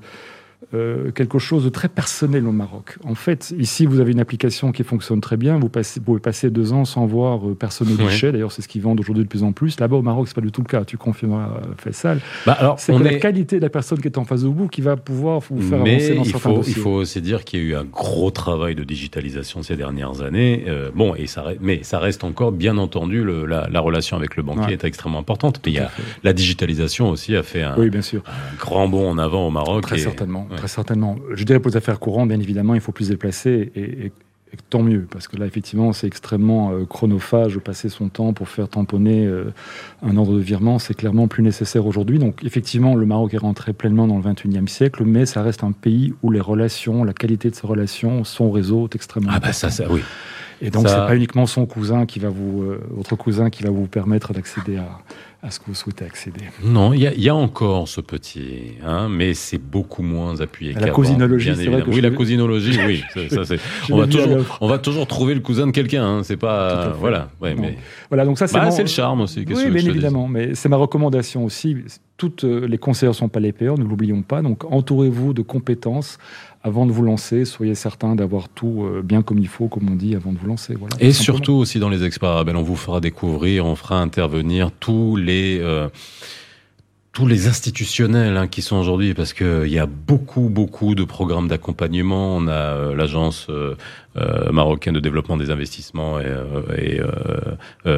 euh, quelque chose de très personnel au Maroc. En fait, ici, vous avez une application qui fonctionne très bien. Vous, passez, vous pouvez passer deux ans sans voir euh, personne au Ouais. guichet. D'ailleurs, c'est ce qu'ils vendent aujourd'hui de plus en plus. Là-bas, au Maroc, c'est pas du tout le cas. Tu confirmeras, euh, Faisal. Bah, alors, C'est est... la qualité de la personne qui est en face de vous qui va pouvoir vous faire Mais avancer dans il certains faut, dossiers. il faut aussi dire qu'il y a eu un gros travail de digitalisation ces dernières années. Euh, bon, et ça, re- mais ça reste encore, bien entendu, le- la, la relation avec le banquier Ouais. est extrêmement importante. Mais il y Tout à a, fait. la digitalisation aussi a fait un, Oui, bien sûr. un grand bond en avant au Maroc. Très et- certainement, ouais. très certainement. Je dirais pour les affaires courantes, bien évidemment, il faut plus se déplacer et, et- et tant mieux, parce que là, effectivement, c'est extrêmement euh, chronophage de passer son temps pour faire tamponner euh, un ordre de virement. C'est clairement plus nécessaire aujourd'hui. Donc, effectivement, le Maroc est rentré pleinement dans le 21e siècle, mais ça reste un pays où les relations, la qualité de ses relations, son réseau est extrêmement Ah bah important. ça, ça oui. Et donc, Ça- c'est pas uniquement son cousin qui va vous, euh, votre cousin qui va vous permettre d'accéder à, à ce que vous souhaitez accéder. Non, il y, a- il y a encore ce petit, hein, mais c'est beaucoup moins appuyé. La cousinologie, c'est vrai que Oui, la cousinologie, oui. ça, ça, on, va toujours, on va toujours trouver le cousin de quelqu'un. Hein, c'est pas, voilà. Ouais, mais Voilà, donc ça, c'est bah, mon- le charme aussi. Oui, bien évidemment, mais c'est ma recommandation aussi. toutes les conseillers ne sont pas les payeurs, ne l'oublions pas. Donc entourez-vous de compétences avant de vous lancer. Soyez certain d'avoir tout bien comme il faut, comme on dit, avant de vous lancer. Voilà, Et surtout aussi dans les experts on vous fera découvrir, on fera intervenir tous les tous les institutionnels hein, qui sont aujourd'hui, parce qu'il y a beaucoup, beaucoup de programmes d'accompagnement. On a euh, l'agence euh, euh, marocaine de développement des investissements et, et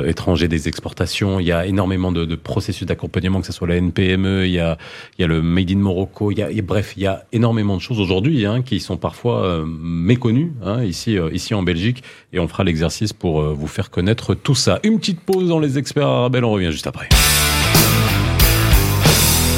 étrangers des exportations. Il y a énormément de, de processus d'accompagnement, que ce soit la NPME, il y a, il y a le Made in Morocco. Il y a, bref, il y a énormément de choses aujourd'hui hein, qui sont parfois méconnues hein, ici, ici en Belgique. Et on fera l'exercice pour vous faire connaître tout ça. Une petite pause dans les experts arabes, on revient juste après.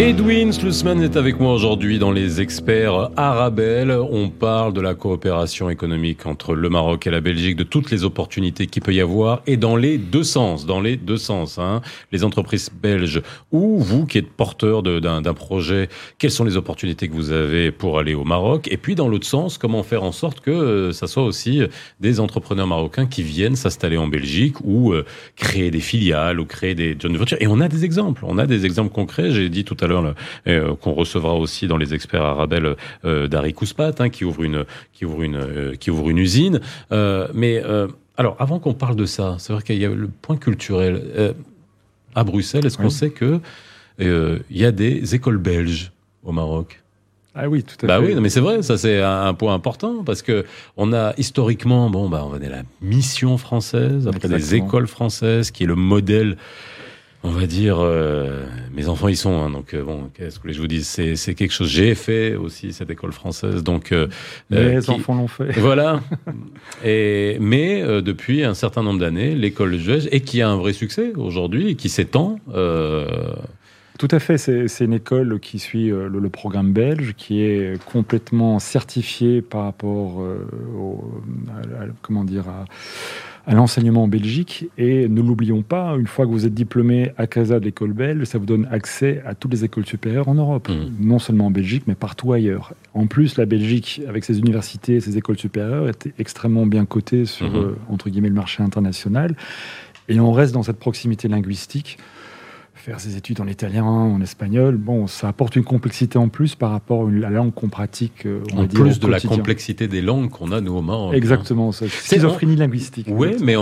Edwin Slussman est avec moi aujourd'hui dans les experts Arabelle. On parle de la coopération économique entre le Maroc et la Belgique, de toutes les opportunités qu'il peut y avoir et dans les deux sens, dans les deux sens. Hein. Les entreprises belges ou vous qui êtes porteur d'un projet, quelles sont les opportunités que vous avez pour aller au Maroc? Et puis dans l'autre sens, comment faire en sorte que euh, ça soit aussi des entrepreneurs marocains qui viennent s'installer en Belgique ou euh, créer des filiales ou créer des joint ventures. Et on a des exemples, on a des exemples concrets. J'ai dit tout à l'heure euh, qu'on recevra aussi dans les experts Arabelle euh, d'Harry Kouspat, hein, qui ouvre une qui ouvre une euh, qui ouvre une usine. mais alors, avant qu'on parle de ça, c'est vrai qu'il y a le point culturel à Bruxelles. Est-ce qu'on sait que il y a des écoles belges au Maroc? Ah oui, tout à bah fait. oui, mais c'est vrai, ça c'est un, point important parce que on a historiquement, bon, bah on a la mission française, après des écoles françaises, qui est le modèle on va dire, euh, mes enfants y sont, hein, donc euh, bon, qu'est-ce que je vous dis, c'est, c'est quelque chose. J'ai fait aussi cette école française, donc euh, mes enfants l'ont fait. Voilà. et mais depuis un certain nombre d'années, l'école juge et qui a un vrai succès aujourd'hui, et qui s'étend. Tout à fait, c'est, c'est une école qui suit le, programme belge, qui est complètement certifiée par rapport au, comment dire à à l'enseignement en Belgique. Et ne l'oublions pas, une fois que vous êtes diplômé à Casa de l'école belge, ça vous donne accès à toutes les écoles supérieures en Europe, mmh. non seulement en Belgique, mais partout ailleurs. En plus, la Belgique, avec ses universités et ses écoles supérieures, était extrêmement bien cotée sur, mmh. euh, entre guillemets, le marché international. Et on reste dans cette proximité linguistique faire ses études en italien, en espagnol, bon, ça apporte une complexité en plus par rapport à la langue qu'on pratique. Euh, en plus de la complexité des langues qu'on a nous au Maroc. Exactement, c'est schizophrénie linguistique. Oui, mais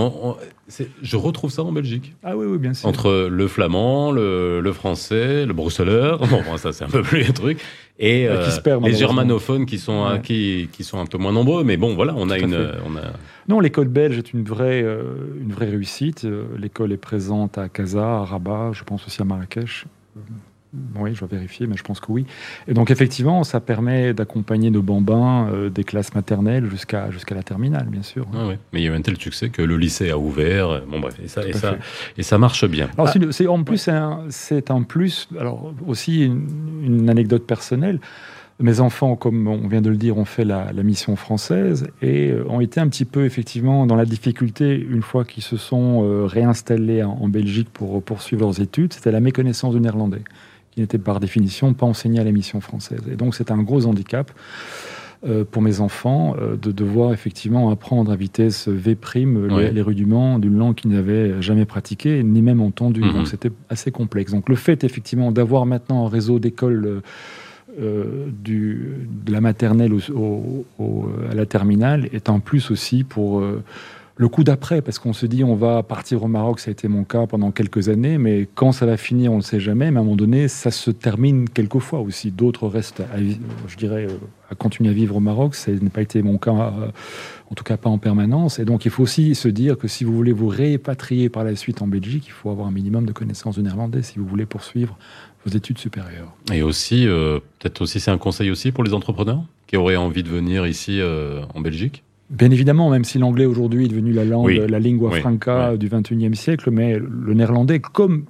je retrouve ça en Belgique. Ah oui, oui, bien sûr. Entre le flamand, le, français, le bruxelleur, bon, ça c'est un peu plus les trucs, et euh, les germanophones qui sont, qui, qui, sont un peu moins nombreux, mais bon, voilà, on a une... On a... Non, l'école belge est une vraie, euh, une vraie réussite. Euh, l'école est présente à Casa, à Rabat, je pense aussi à Marrakech. Euh, oui, je vais vérifier, mais je pense que oui. Et donc, effectivement, ça permet d'accompagner nos bambins des classes maternelles jusqu'à jusqu'à la terminale, bien sûr. Ah Mais il y a eu un tel succès que le lycée a ouvert. Bon, bref, et ça, et ça, et ça, marche bien. Alors, c'est, en plus, c'est un, plus. Alors, aussi, une anecdote personnelle. Mes enfants, comme on vient de le dire, ont fait la, mission française et euh, ont été un petit peu effectivement dans la difficulté une fois qu'ils se sont euh, réinstallés en, Belgique pour poursuivre leurs études. C'était la méconnaissance du néerlandais, qui n'était par définition pas enseigné à la mission française. Et donc c'est un gros handicap. Euh, pour mes enfants de devoir effectivement apprendre à vitesse V' les, les, rudiments d'une langue qu'ils n'avaient jamais pratiquée ni même entendue. Mm-hmm. Donc c'était assez complexe. Donc le fait effectivement d'avoir maintenant un réseau d'écoles euh, du, de la maternelle au, à la terminale est en plus aussi pour euh, le coup d'après, parce qu'on se dit on va partir au Maroc, ça a été mon cas pendant quelques années, mais quand ça va finir, on ne sait jamais, mais à un moment donné, ça se termine quelquefois aussi. D'autres restent, à, je dirais, euh, à continuer à vivre au Maroc, ça n'a pas été mon cas, en tout cas pas en permanence, et donc il faut aussi se dire que si vous voulez vous répatrier par la suite en Belgique, il faut avoir un minimum de connaissances du néerlandais si vous voulez poursuivre vos études supérieures. Et aussi, euh, peut-être aussi, c'est un conseil aussi pour les entrepreneurs qui auraient envie de venir ici euh, en Belgique? Bien évidemment, même si l'anglais aujourd'hui est devenu la langue, la lingua franca du 21e siècle, mais le néerlandais, comme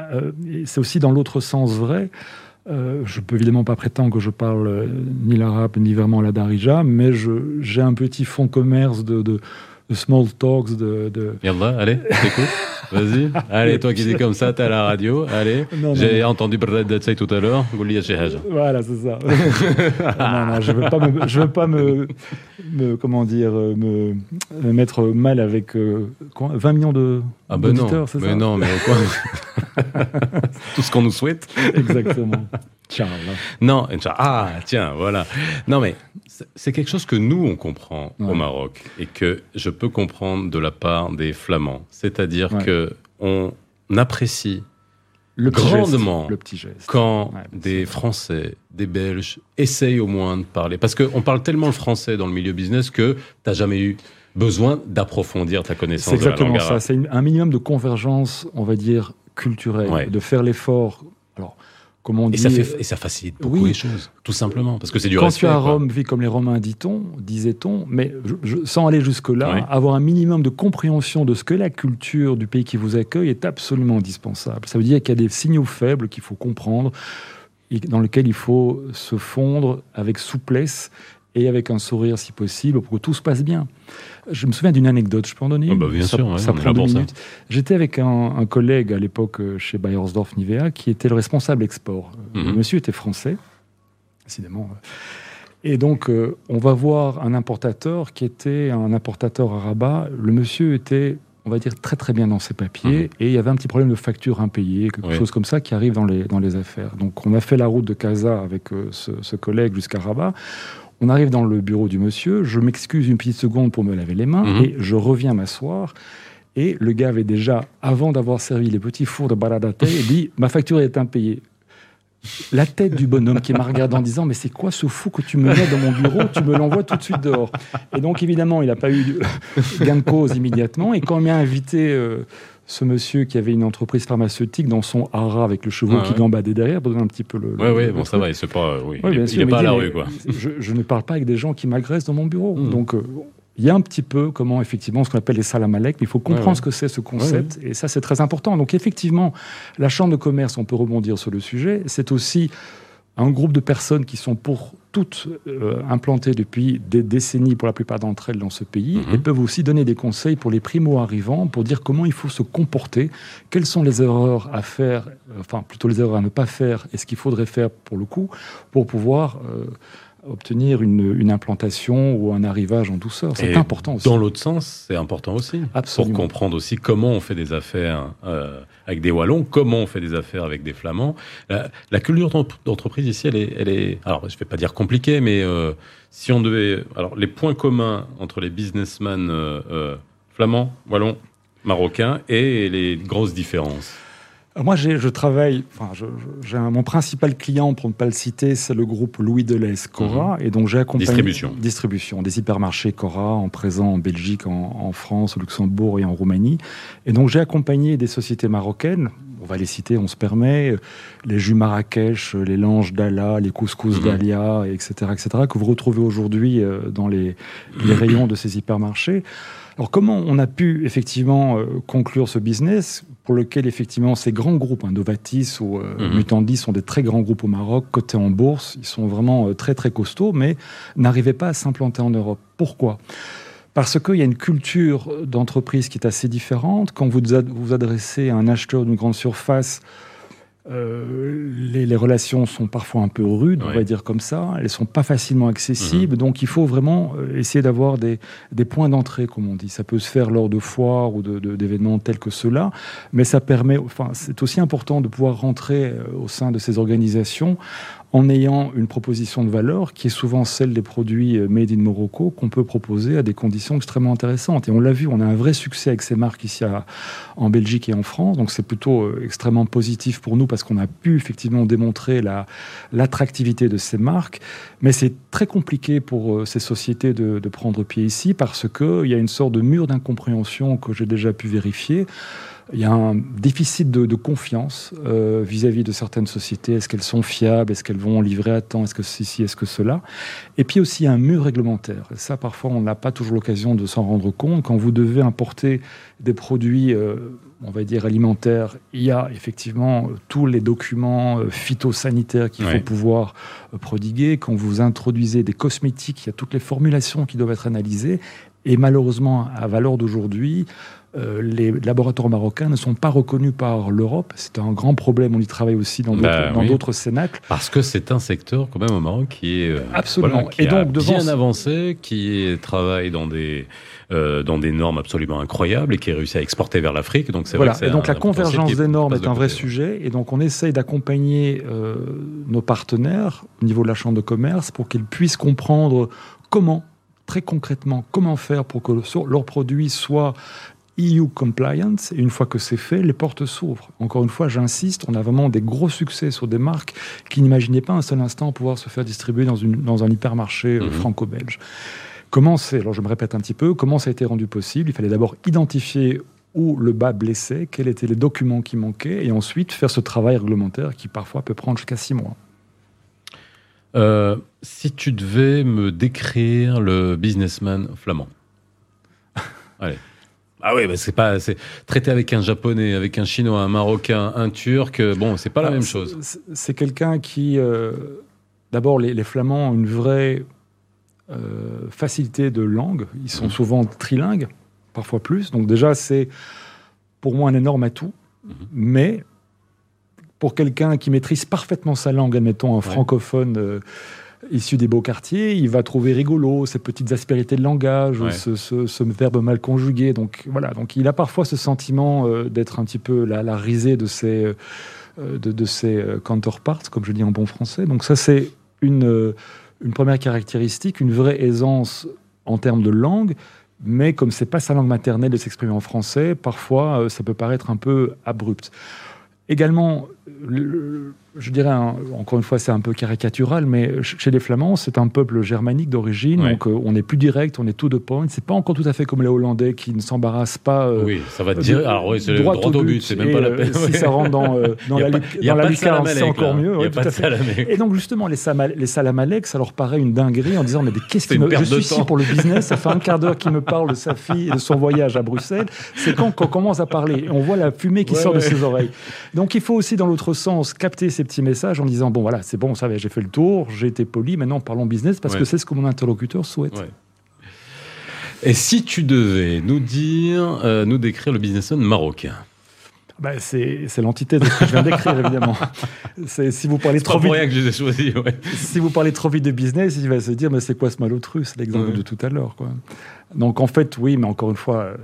euh, c'est aussi dans l'autre sens vrai, euh, je peux évidemment pas prétendre que je parle ni l'arabe ni vraiment la darija, mais j'ai un petit fond commerce de, de, small talks, de, de... Yallah, allez, écoute. Vas-y. Allez, toi qui dis comme ça, t'es à la radio. Allez. J'ai entendu parler de ça tout à l'heure. Voilà, c'est ça. non, non, je veux pas me, je veux pas me, me comment dire, me, me, mettre mal avec euh, 20 millions de ah ben non, mais non, mais quoi Tout ce qu'on nous souhaite. Exactement. Tiens, Non, ah, tiens, voilà. Non, mais c'est quelque chose que nous, on comprend au Maroc et que je peux comprendre de la part des Flamands. C'est-à-dire que on apprécie le grandement le petit geste. quand des Français, des Belges essayent au moins de parler. Parce qu'on parle tellement le français dans le milieu business que tu n'as jamais eu besoin d'approfondir ta connaissance de la langue C'est exactement ça. C'est un minimum de convergence, on va dire, culturelle, de faire l'effort. Alors, et, ça fait, et ça facilite beaucoup les choses, tout simplement, parce que c'est du Quand tu es à Rome, vis comme les Romains, dit-on, disait-on, mais sans aller jusque-là, avoir un minimum de compréhension de ce que la culture du pays qui vous accueille est absolument indispensable. Ça veut dire qu'il y a des signaux faibles qu'il faut comprendre, dans lesquels il faut se fondre avec souplesse et avec un sourire si possible pour que tout se passe bien. Je me souviens d'une anecdote, je peux en donner bah Bien ça, sûr, ça prend deux minutes. J'étais avec un, collègue à l'époque euh, chez Bayersdorf Nivea qui était le responsable export. Euh, mhm. Le monsieur était français, décidément. Et donc, euh, on va voir un importateur qui était un importateur à Rabat. Le monsieur était on va dire, très très bien dans ses papiers. Mhm. Et il y avait un petit problème de facture impayée, quelque chose comme ça qui arrive dans les, dans les affaires. Donc on a fait la route de Casa avec ce, ce, collègue jusqu'à Rabat. On arrive dans le bureau du monsieur, je m'excuse une petite seconde pour me laver les mains mhm. et je reviens m'asseoir. Et le gars avait déjà, avant d'avoir servi les petits fours de baradate, dit Ma facture est impayée. La tête du bonhomme qui m'a regardé en disant Mais c'est quoi ce fou que tu me mets dans mon bureau? Tu me l'envoies tout de suite dehors. Et donc, évidemment, il n'a pas eu gain de cause immédiatement. Et quand il m'a invité. Euh, ce monsieur qui avait une entreprise pharmaceutique dans son hara avec le chevaux qui gambadait derrière, pour donner un petit peu le. Oui, oui, bon, ça va, il n'est pas, oui, il, pas à la rue, quoi. Je, ne parle pas avec des gens qui m'agressent dans mon bureau. Hmm. Donc, euh, il y a un petit peu comment, effectivement, ce qu'on appelle les salamalek, mais il faut comprendre ce que c'est ce concept, et ça, c'est très important. Donc, effectivement, la Chambre de commerce, on peut rebondir sur le sujet, c'est aussi un groupe de personnes qui sont pour toutes euh, implantées depuis des décennies pour la plupart d'entre elles dans ce pays mhm. et peuvent aussi donner des conseils pour les primo-arrivants pour dire comment il faut se comporter, quelles sont les erreurs à faire, euh, enfin plutôt les erreurs à ne pas faire et ce qu'il faudrait faire pour le coup pour pouvoir euh, obtenir une, implantation ou un arrivage en douceur. C'est important aussi. Dans l'autre sens, c'est important aussi. Absolument. Pour comprendre aussi comment on fait des affaires euh, avec des Wallons, comment on fait des affaires avec des Flamands. La, culture d'entreprise ici, elle est, elle est, alors je ne vais pas dire compliquée, mais euh, si on devait, alors les points communs entre les businessmen euh, flamands, wallons, marocains et les grosses différences. Moi, je travaille, enfin, j'ai mon principal client, pour ne pas le citer, c'est le groupe Louis Deleuze Cora. Mhm. Et donc, j'ai accompagné. Distribution. Distribution. Des hypermarchés Cora, en présent en Belgique, en, France, au Luxembourg et en Roumanie. Et donc, j'ai accompagné des sociétés marocaines. On va les citer, on se permet. Les jus Marrakech, les langes d'Ala, les couscous mhm. d'Alia, etc., etc., que vous retrouvez aujourd'hui euh, dans les, les rayons de ces hypermarchés. Alors comment on a pu effectivement euh, conclure ce business? Pour lequel effectivement ces grands groupes, hein, Novatis ou euh, mhm. Mutandis sont des très grands groupes au Maroc, cotés en bourse, ils sont vraiment euh, très très costauds, mais n'arrivaient pas à s'implanter en Europe. Pourquoi? Parce qu'il y a une culture d'entreprise qui est assez différente. Quand vous vous adressez à un acheteur d'une grande surface, euh, les, relations sont parfois un peu rudes, on va dire comme ça. Elles sont pas facilement accessibles, mhm. donc il faut vraiment euh, essayer d'avoir des, points d'entrée, comme on dit. Ça peut se faire lors de foires ou d'événements tels que ceux-là, mais ça permet. Enfin, c'est aussi important de pouvoir rentrer euh, au sein de ces organisations en ayant une proposition de valeur qui est souvent celle des produits euh, made in Morocco qu'on peut proposer à des conditions extrêmement intéressantes. Et on l'a vu, on a un vrai succès avec ces marques ici en Belgique et en France. Donc c'est plutôt euh, extrêmement positif pour nous parce qu'on a pu effectivement démontrer l'attractivité de ces marques. Mais c'est très compliqué pour euh, ces sociétés de, de prendre pied ici parce qu'il y a une sorte de mur d'incompréhension que j'ai déjà pu vérifier. Il y a un déficit de, confiance euh, vis-à-vis de certaines sociétés. Est-ce qu'elles sont fiables? Est-ce qu'elles vont livrer à temps? Est-ce que ceci? Est-ce que cela? Et puis aussi un mur réglementaire. Et ça, parfois, on n'a pas toujours l'occasion de s'en rendre compte. Quand vous devez importer des produits, euh, on va dire alimentaires, il y a effectivement tous les documents euh, phytosanitaires qu'il faut pouvoir prodiguer. Quand vous introduisez des cosmétiques, il y a toutes les formulations qui doivent être analysées Et malheureusement, à valeur d'aujourd'hui, euh, les laboratoires marocains ne sont pas reconnus par l'Europe. C'est un grand problème. On y travaille aussi dans Bah d'autres oui. cénacles. Parce que c'est un secteur quand même au Maroc qui est euh, Absolument. voilà, qui Et donc, a devant bien avancé, qui est- travaille dans des euh, dans des normes absolument incroyables et qui a réussi à exporter vers l'Afrique. Donc c'est Voilà. vrai que c'est Et donc un- la convergence des normes est un vrai sujet. Et donc on essaye d'accompagner euh, nos partenaires au niveau de la Chambre de commerce pour qu'ils puissent comprendre comment, très concrètement, comment faire pour que leurs produits soient EU compliant. Et une fois que c'est fait, les portes s'ouvrent. Encore une fois, j'insiste, on a vraiment des gros succès sur des marques qui n'imaginaient pas un seul instant pouvoir se faire distribuer dans, une, dans un hypermarché euh, Mhm. franco-belge. Comment c'est, alors je me répète un petit peu, comment ça a été rendu possible? Il fallait d'abord identifier où le bas blessait, quels étaient les documents qui manquaient, et ensuite faire ce travail réglementaire qui parfois peut prendre jusqu'à six mois. Euh, si tu devais me décrire le businessman flamand. Allez. Ah oui, bah c'est pas c'est traité avec un japonais, avec un chinois, un marocain, un turc. Bon, c'est pas la Ah, même chose. c'est- quelqu'un qui, euh, d'abord, les, les Flamands ont une vraie euh, facilité de langue. Ils sont Mhm. souvent trilingues, parfois plus. Donc déjà, c'est pour moi un énorme atout. Mhm. Mais pour quelqu'un qui maîtrise parfaitement sa langue, admettons un francophone euh, issu des beaux quartiers, il va trouver rigolo ces petites aspérités de langage, Ouais. ce, ce- ce verbe mal conjugué. Donc voilà, donc il a parfois ce sentiment euh, d'être un petit peu la, la risée de ses, euh, de, de ses euh, counterparts, comme je dis en bon français. Donc ça, c'est une, euh, une première caractéristique, une vraie aisance en termes de langue. Mais comme c'est pas sa langue maternelle de s'exprimer en français, parfois ça peut paraître un peu abrupt. Également, le- je dirais, un- encore une fois, c'est un peu caricatural, mais ch- chez les Flamands, c'est un peuple germanique d'origine, Ouais. donc euh, on est plus direct, on est tout de point. C'est pas encore tout à fait comme les Hollandais qui ne s'embarrassent pas. euh, oui, ça va dire. Alors oui, c'est le droit, au but, c'est même et, pas la euh, peine. si ça rentre dans, la, pas- dans la lucarne, c'est encore mieux. Ouais, tout à fait. Et donc justement, les, samal- les ça leur paraît une dinguerie en disant mais qu'est-ce qui me... Je suis ici pour le business, ça fait un quart d'heure qu'il me parle de sa fille et de son voyage à Bruxelles. C'est quand qu'on commence à parler. On voit la fumée qui sort de ses oreilles. Donc il faut aussi dans l'autre sens capter ces petits messages en disant bon voilà c'est bon ça j'ai fait le tour, j'ai été poli, maintenant parlons business parce Ouais. que c'est ce que mon interlocuteur souhaite. Ouais. Et si tu devais nous dire, euh, nous décrire le businessman marocain? Bah, c'est c'est l'entité de ce que je viens d'écrire évidemment. C'est si vous parlez trop vite rien que je choisis. Ouais. si vous parlez trop vite de business, il va se dire mais c'est quoi ce malotru C'est l'exemple Ouais. de tout à l'heure. Donc en fait, oui, mais encore une fois,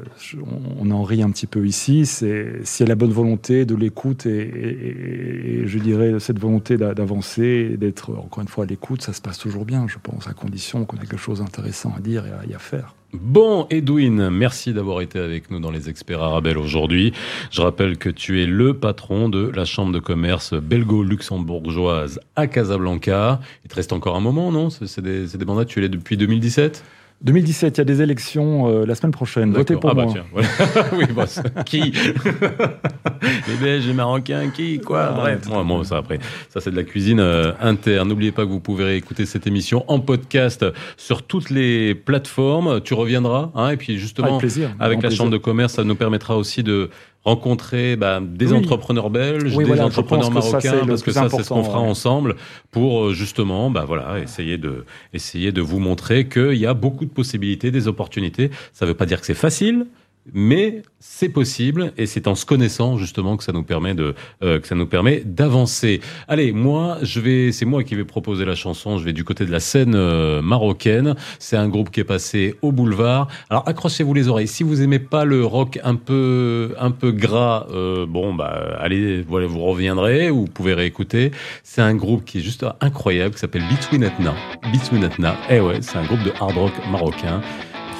on en rit un petit peu ici. C'est a la bonne volonté, de l'écoute et, je dirais cette volonté d'a- d'avancer, d'être encore une fois à l'écoute, ça se passe toujours bien, je pense, à condition qu'on ait quelque chose d'intéressant à dire et à, faire. Bon, Edwin, merci d'avoir été avec nous dans les experts Arabelle aujourd'hui. Je rappelle que tu es le patron de la chambre de commerce belgo-luxembourgeoise à Casablanca. Il te reste encore un moment, non? C'est des, mandats, tu es depuis 2017 2017, il y a des élections euh, la semaine prochaine. Votez pour ah moi. bah tiens, voilà. oui, bah, qui Les Belges, les Marocains, qui Quoi Ah, Bref, ça après, ça c'est de la cuisine euh, interne. N'oubliez pas que vous pouvez réécouter cette émission en podcast sur toutes les plateformes. Tu reviendras, hein, et puis justement Avec plaisir. avec grand la plaisir. chambre de commerce, ça nous permettra aussi de rencontrer bah, des Oui. entrepreneurs belges, Oui, des voilà, entrepreneurs marocains, parce que ça, c'est ce qu'on fera ouais. ensemble pour euh, justement, bah voilà, essayer de, essayer de vous montrer qu'il y a beaucoup de possibilités, des opportunités. Ça ne veut pas dire que c'est facile. Mais c'est possible et c'est en se connaissant justement que ça nous permet de euh, que ça nous permet d'avancer. Allez, moi je vais c'est moi qui vais proposer la chanson. Je vais du côté de la scène euh, marocaine. C'est un groupe qui est passé au boulevard. Alors accrochez-vous les oreilles. Si vous aimez pas le rock un peu un peu gras, euh, bon bah allez voilà vous reviendrez ou vous pouvez réécouter. C'est un groupe qui est juste incroyable qui s'appelle Between Etna. Between Etna. Eh ouais, c'est un groupe de hard rock marocain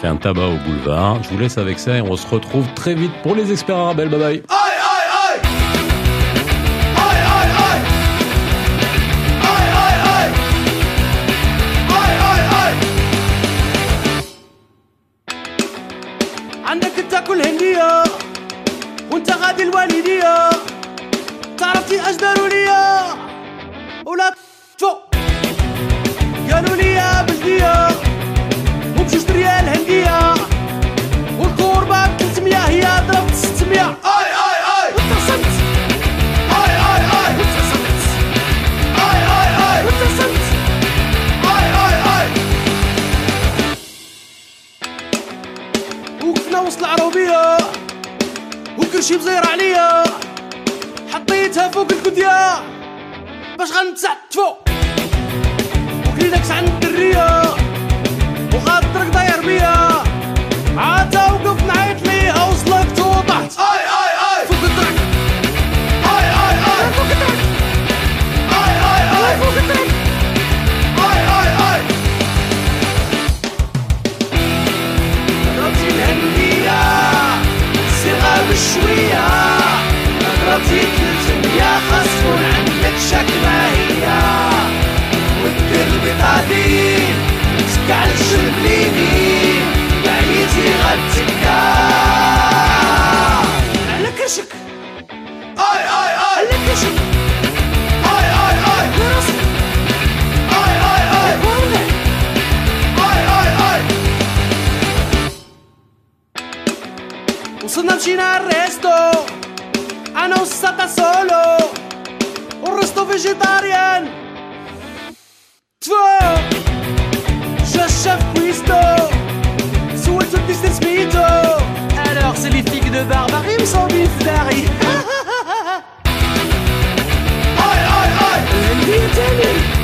fait un tabac au boulevard. Je vous laisse avec ça et on se retrouve très vite pour les experts arabes. Bye bye. Usunąć in arresto A stata solo Un resto vegetarian. Two Je chef Christo Sous le business mito Alors c'est les figues de barbarie ou sans beef d'Harry? Oi, oi, oi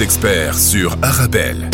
Experts sur Arabelle.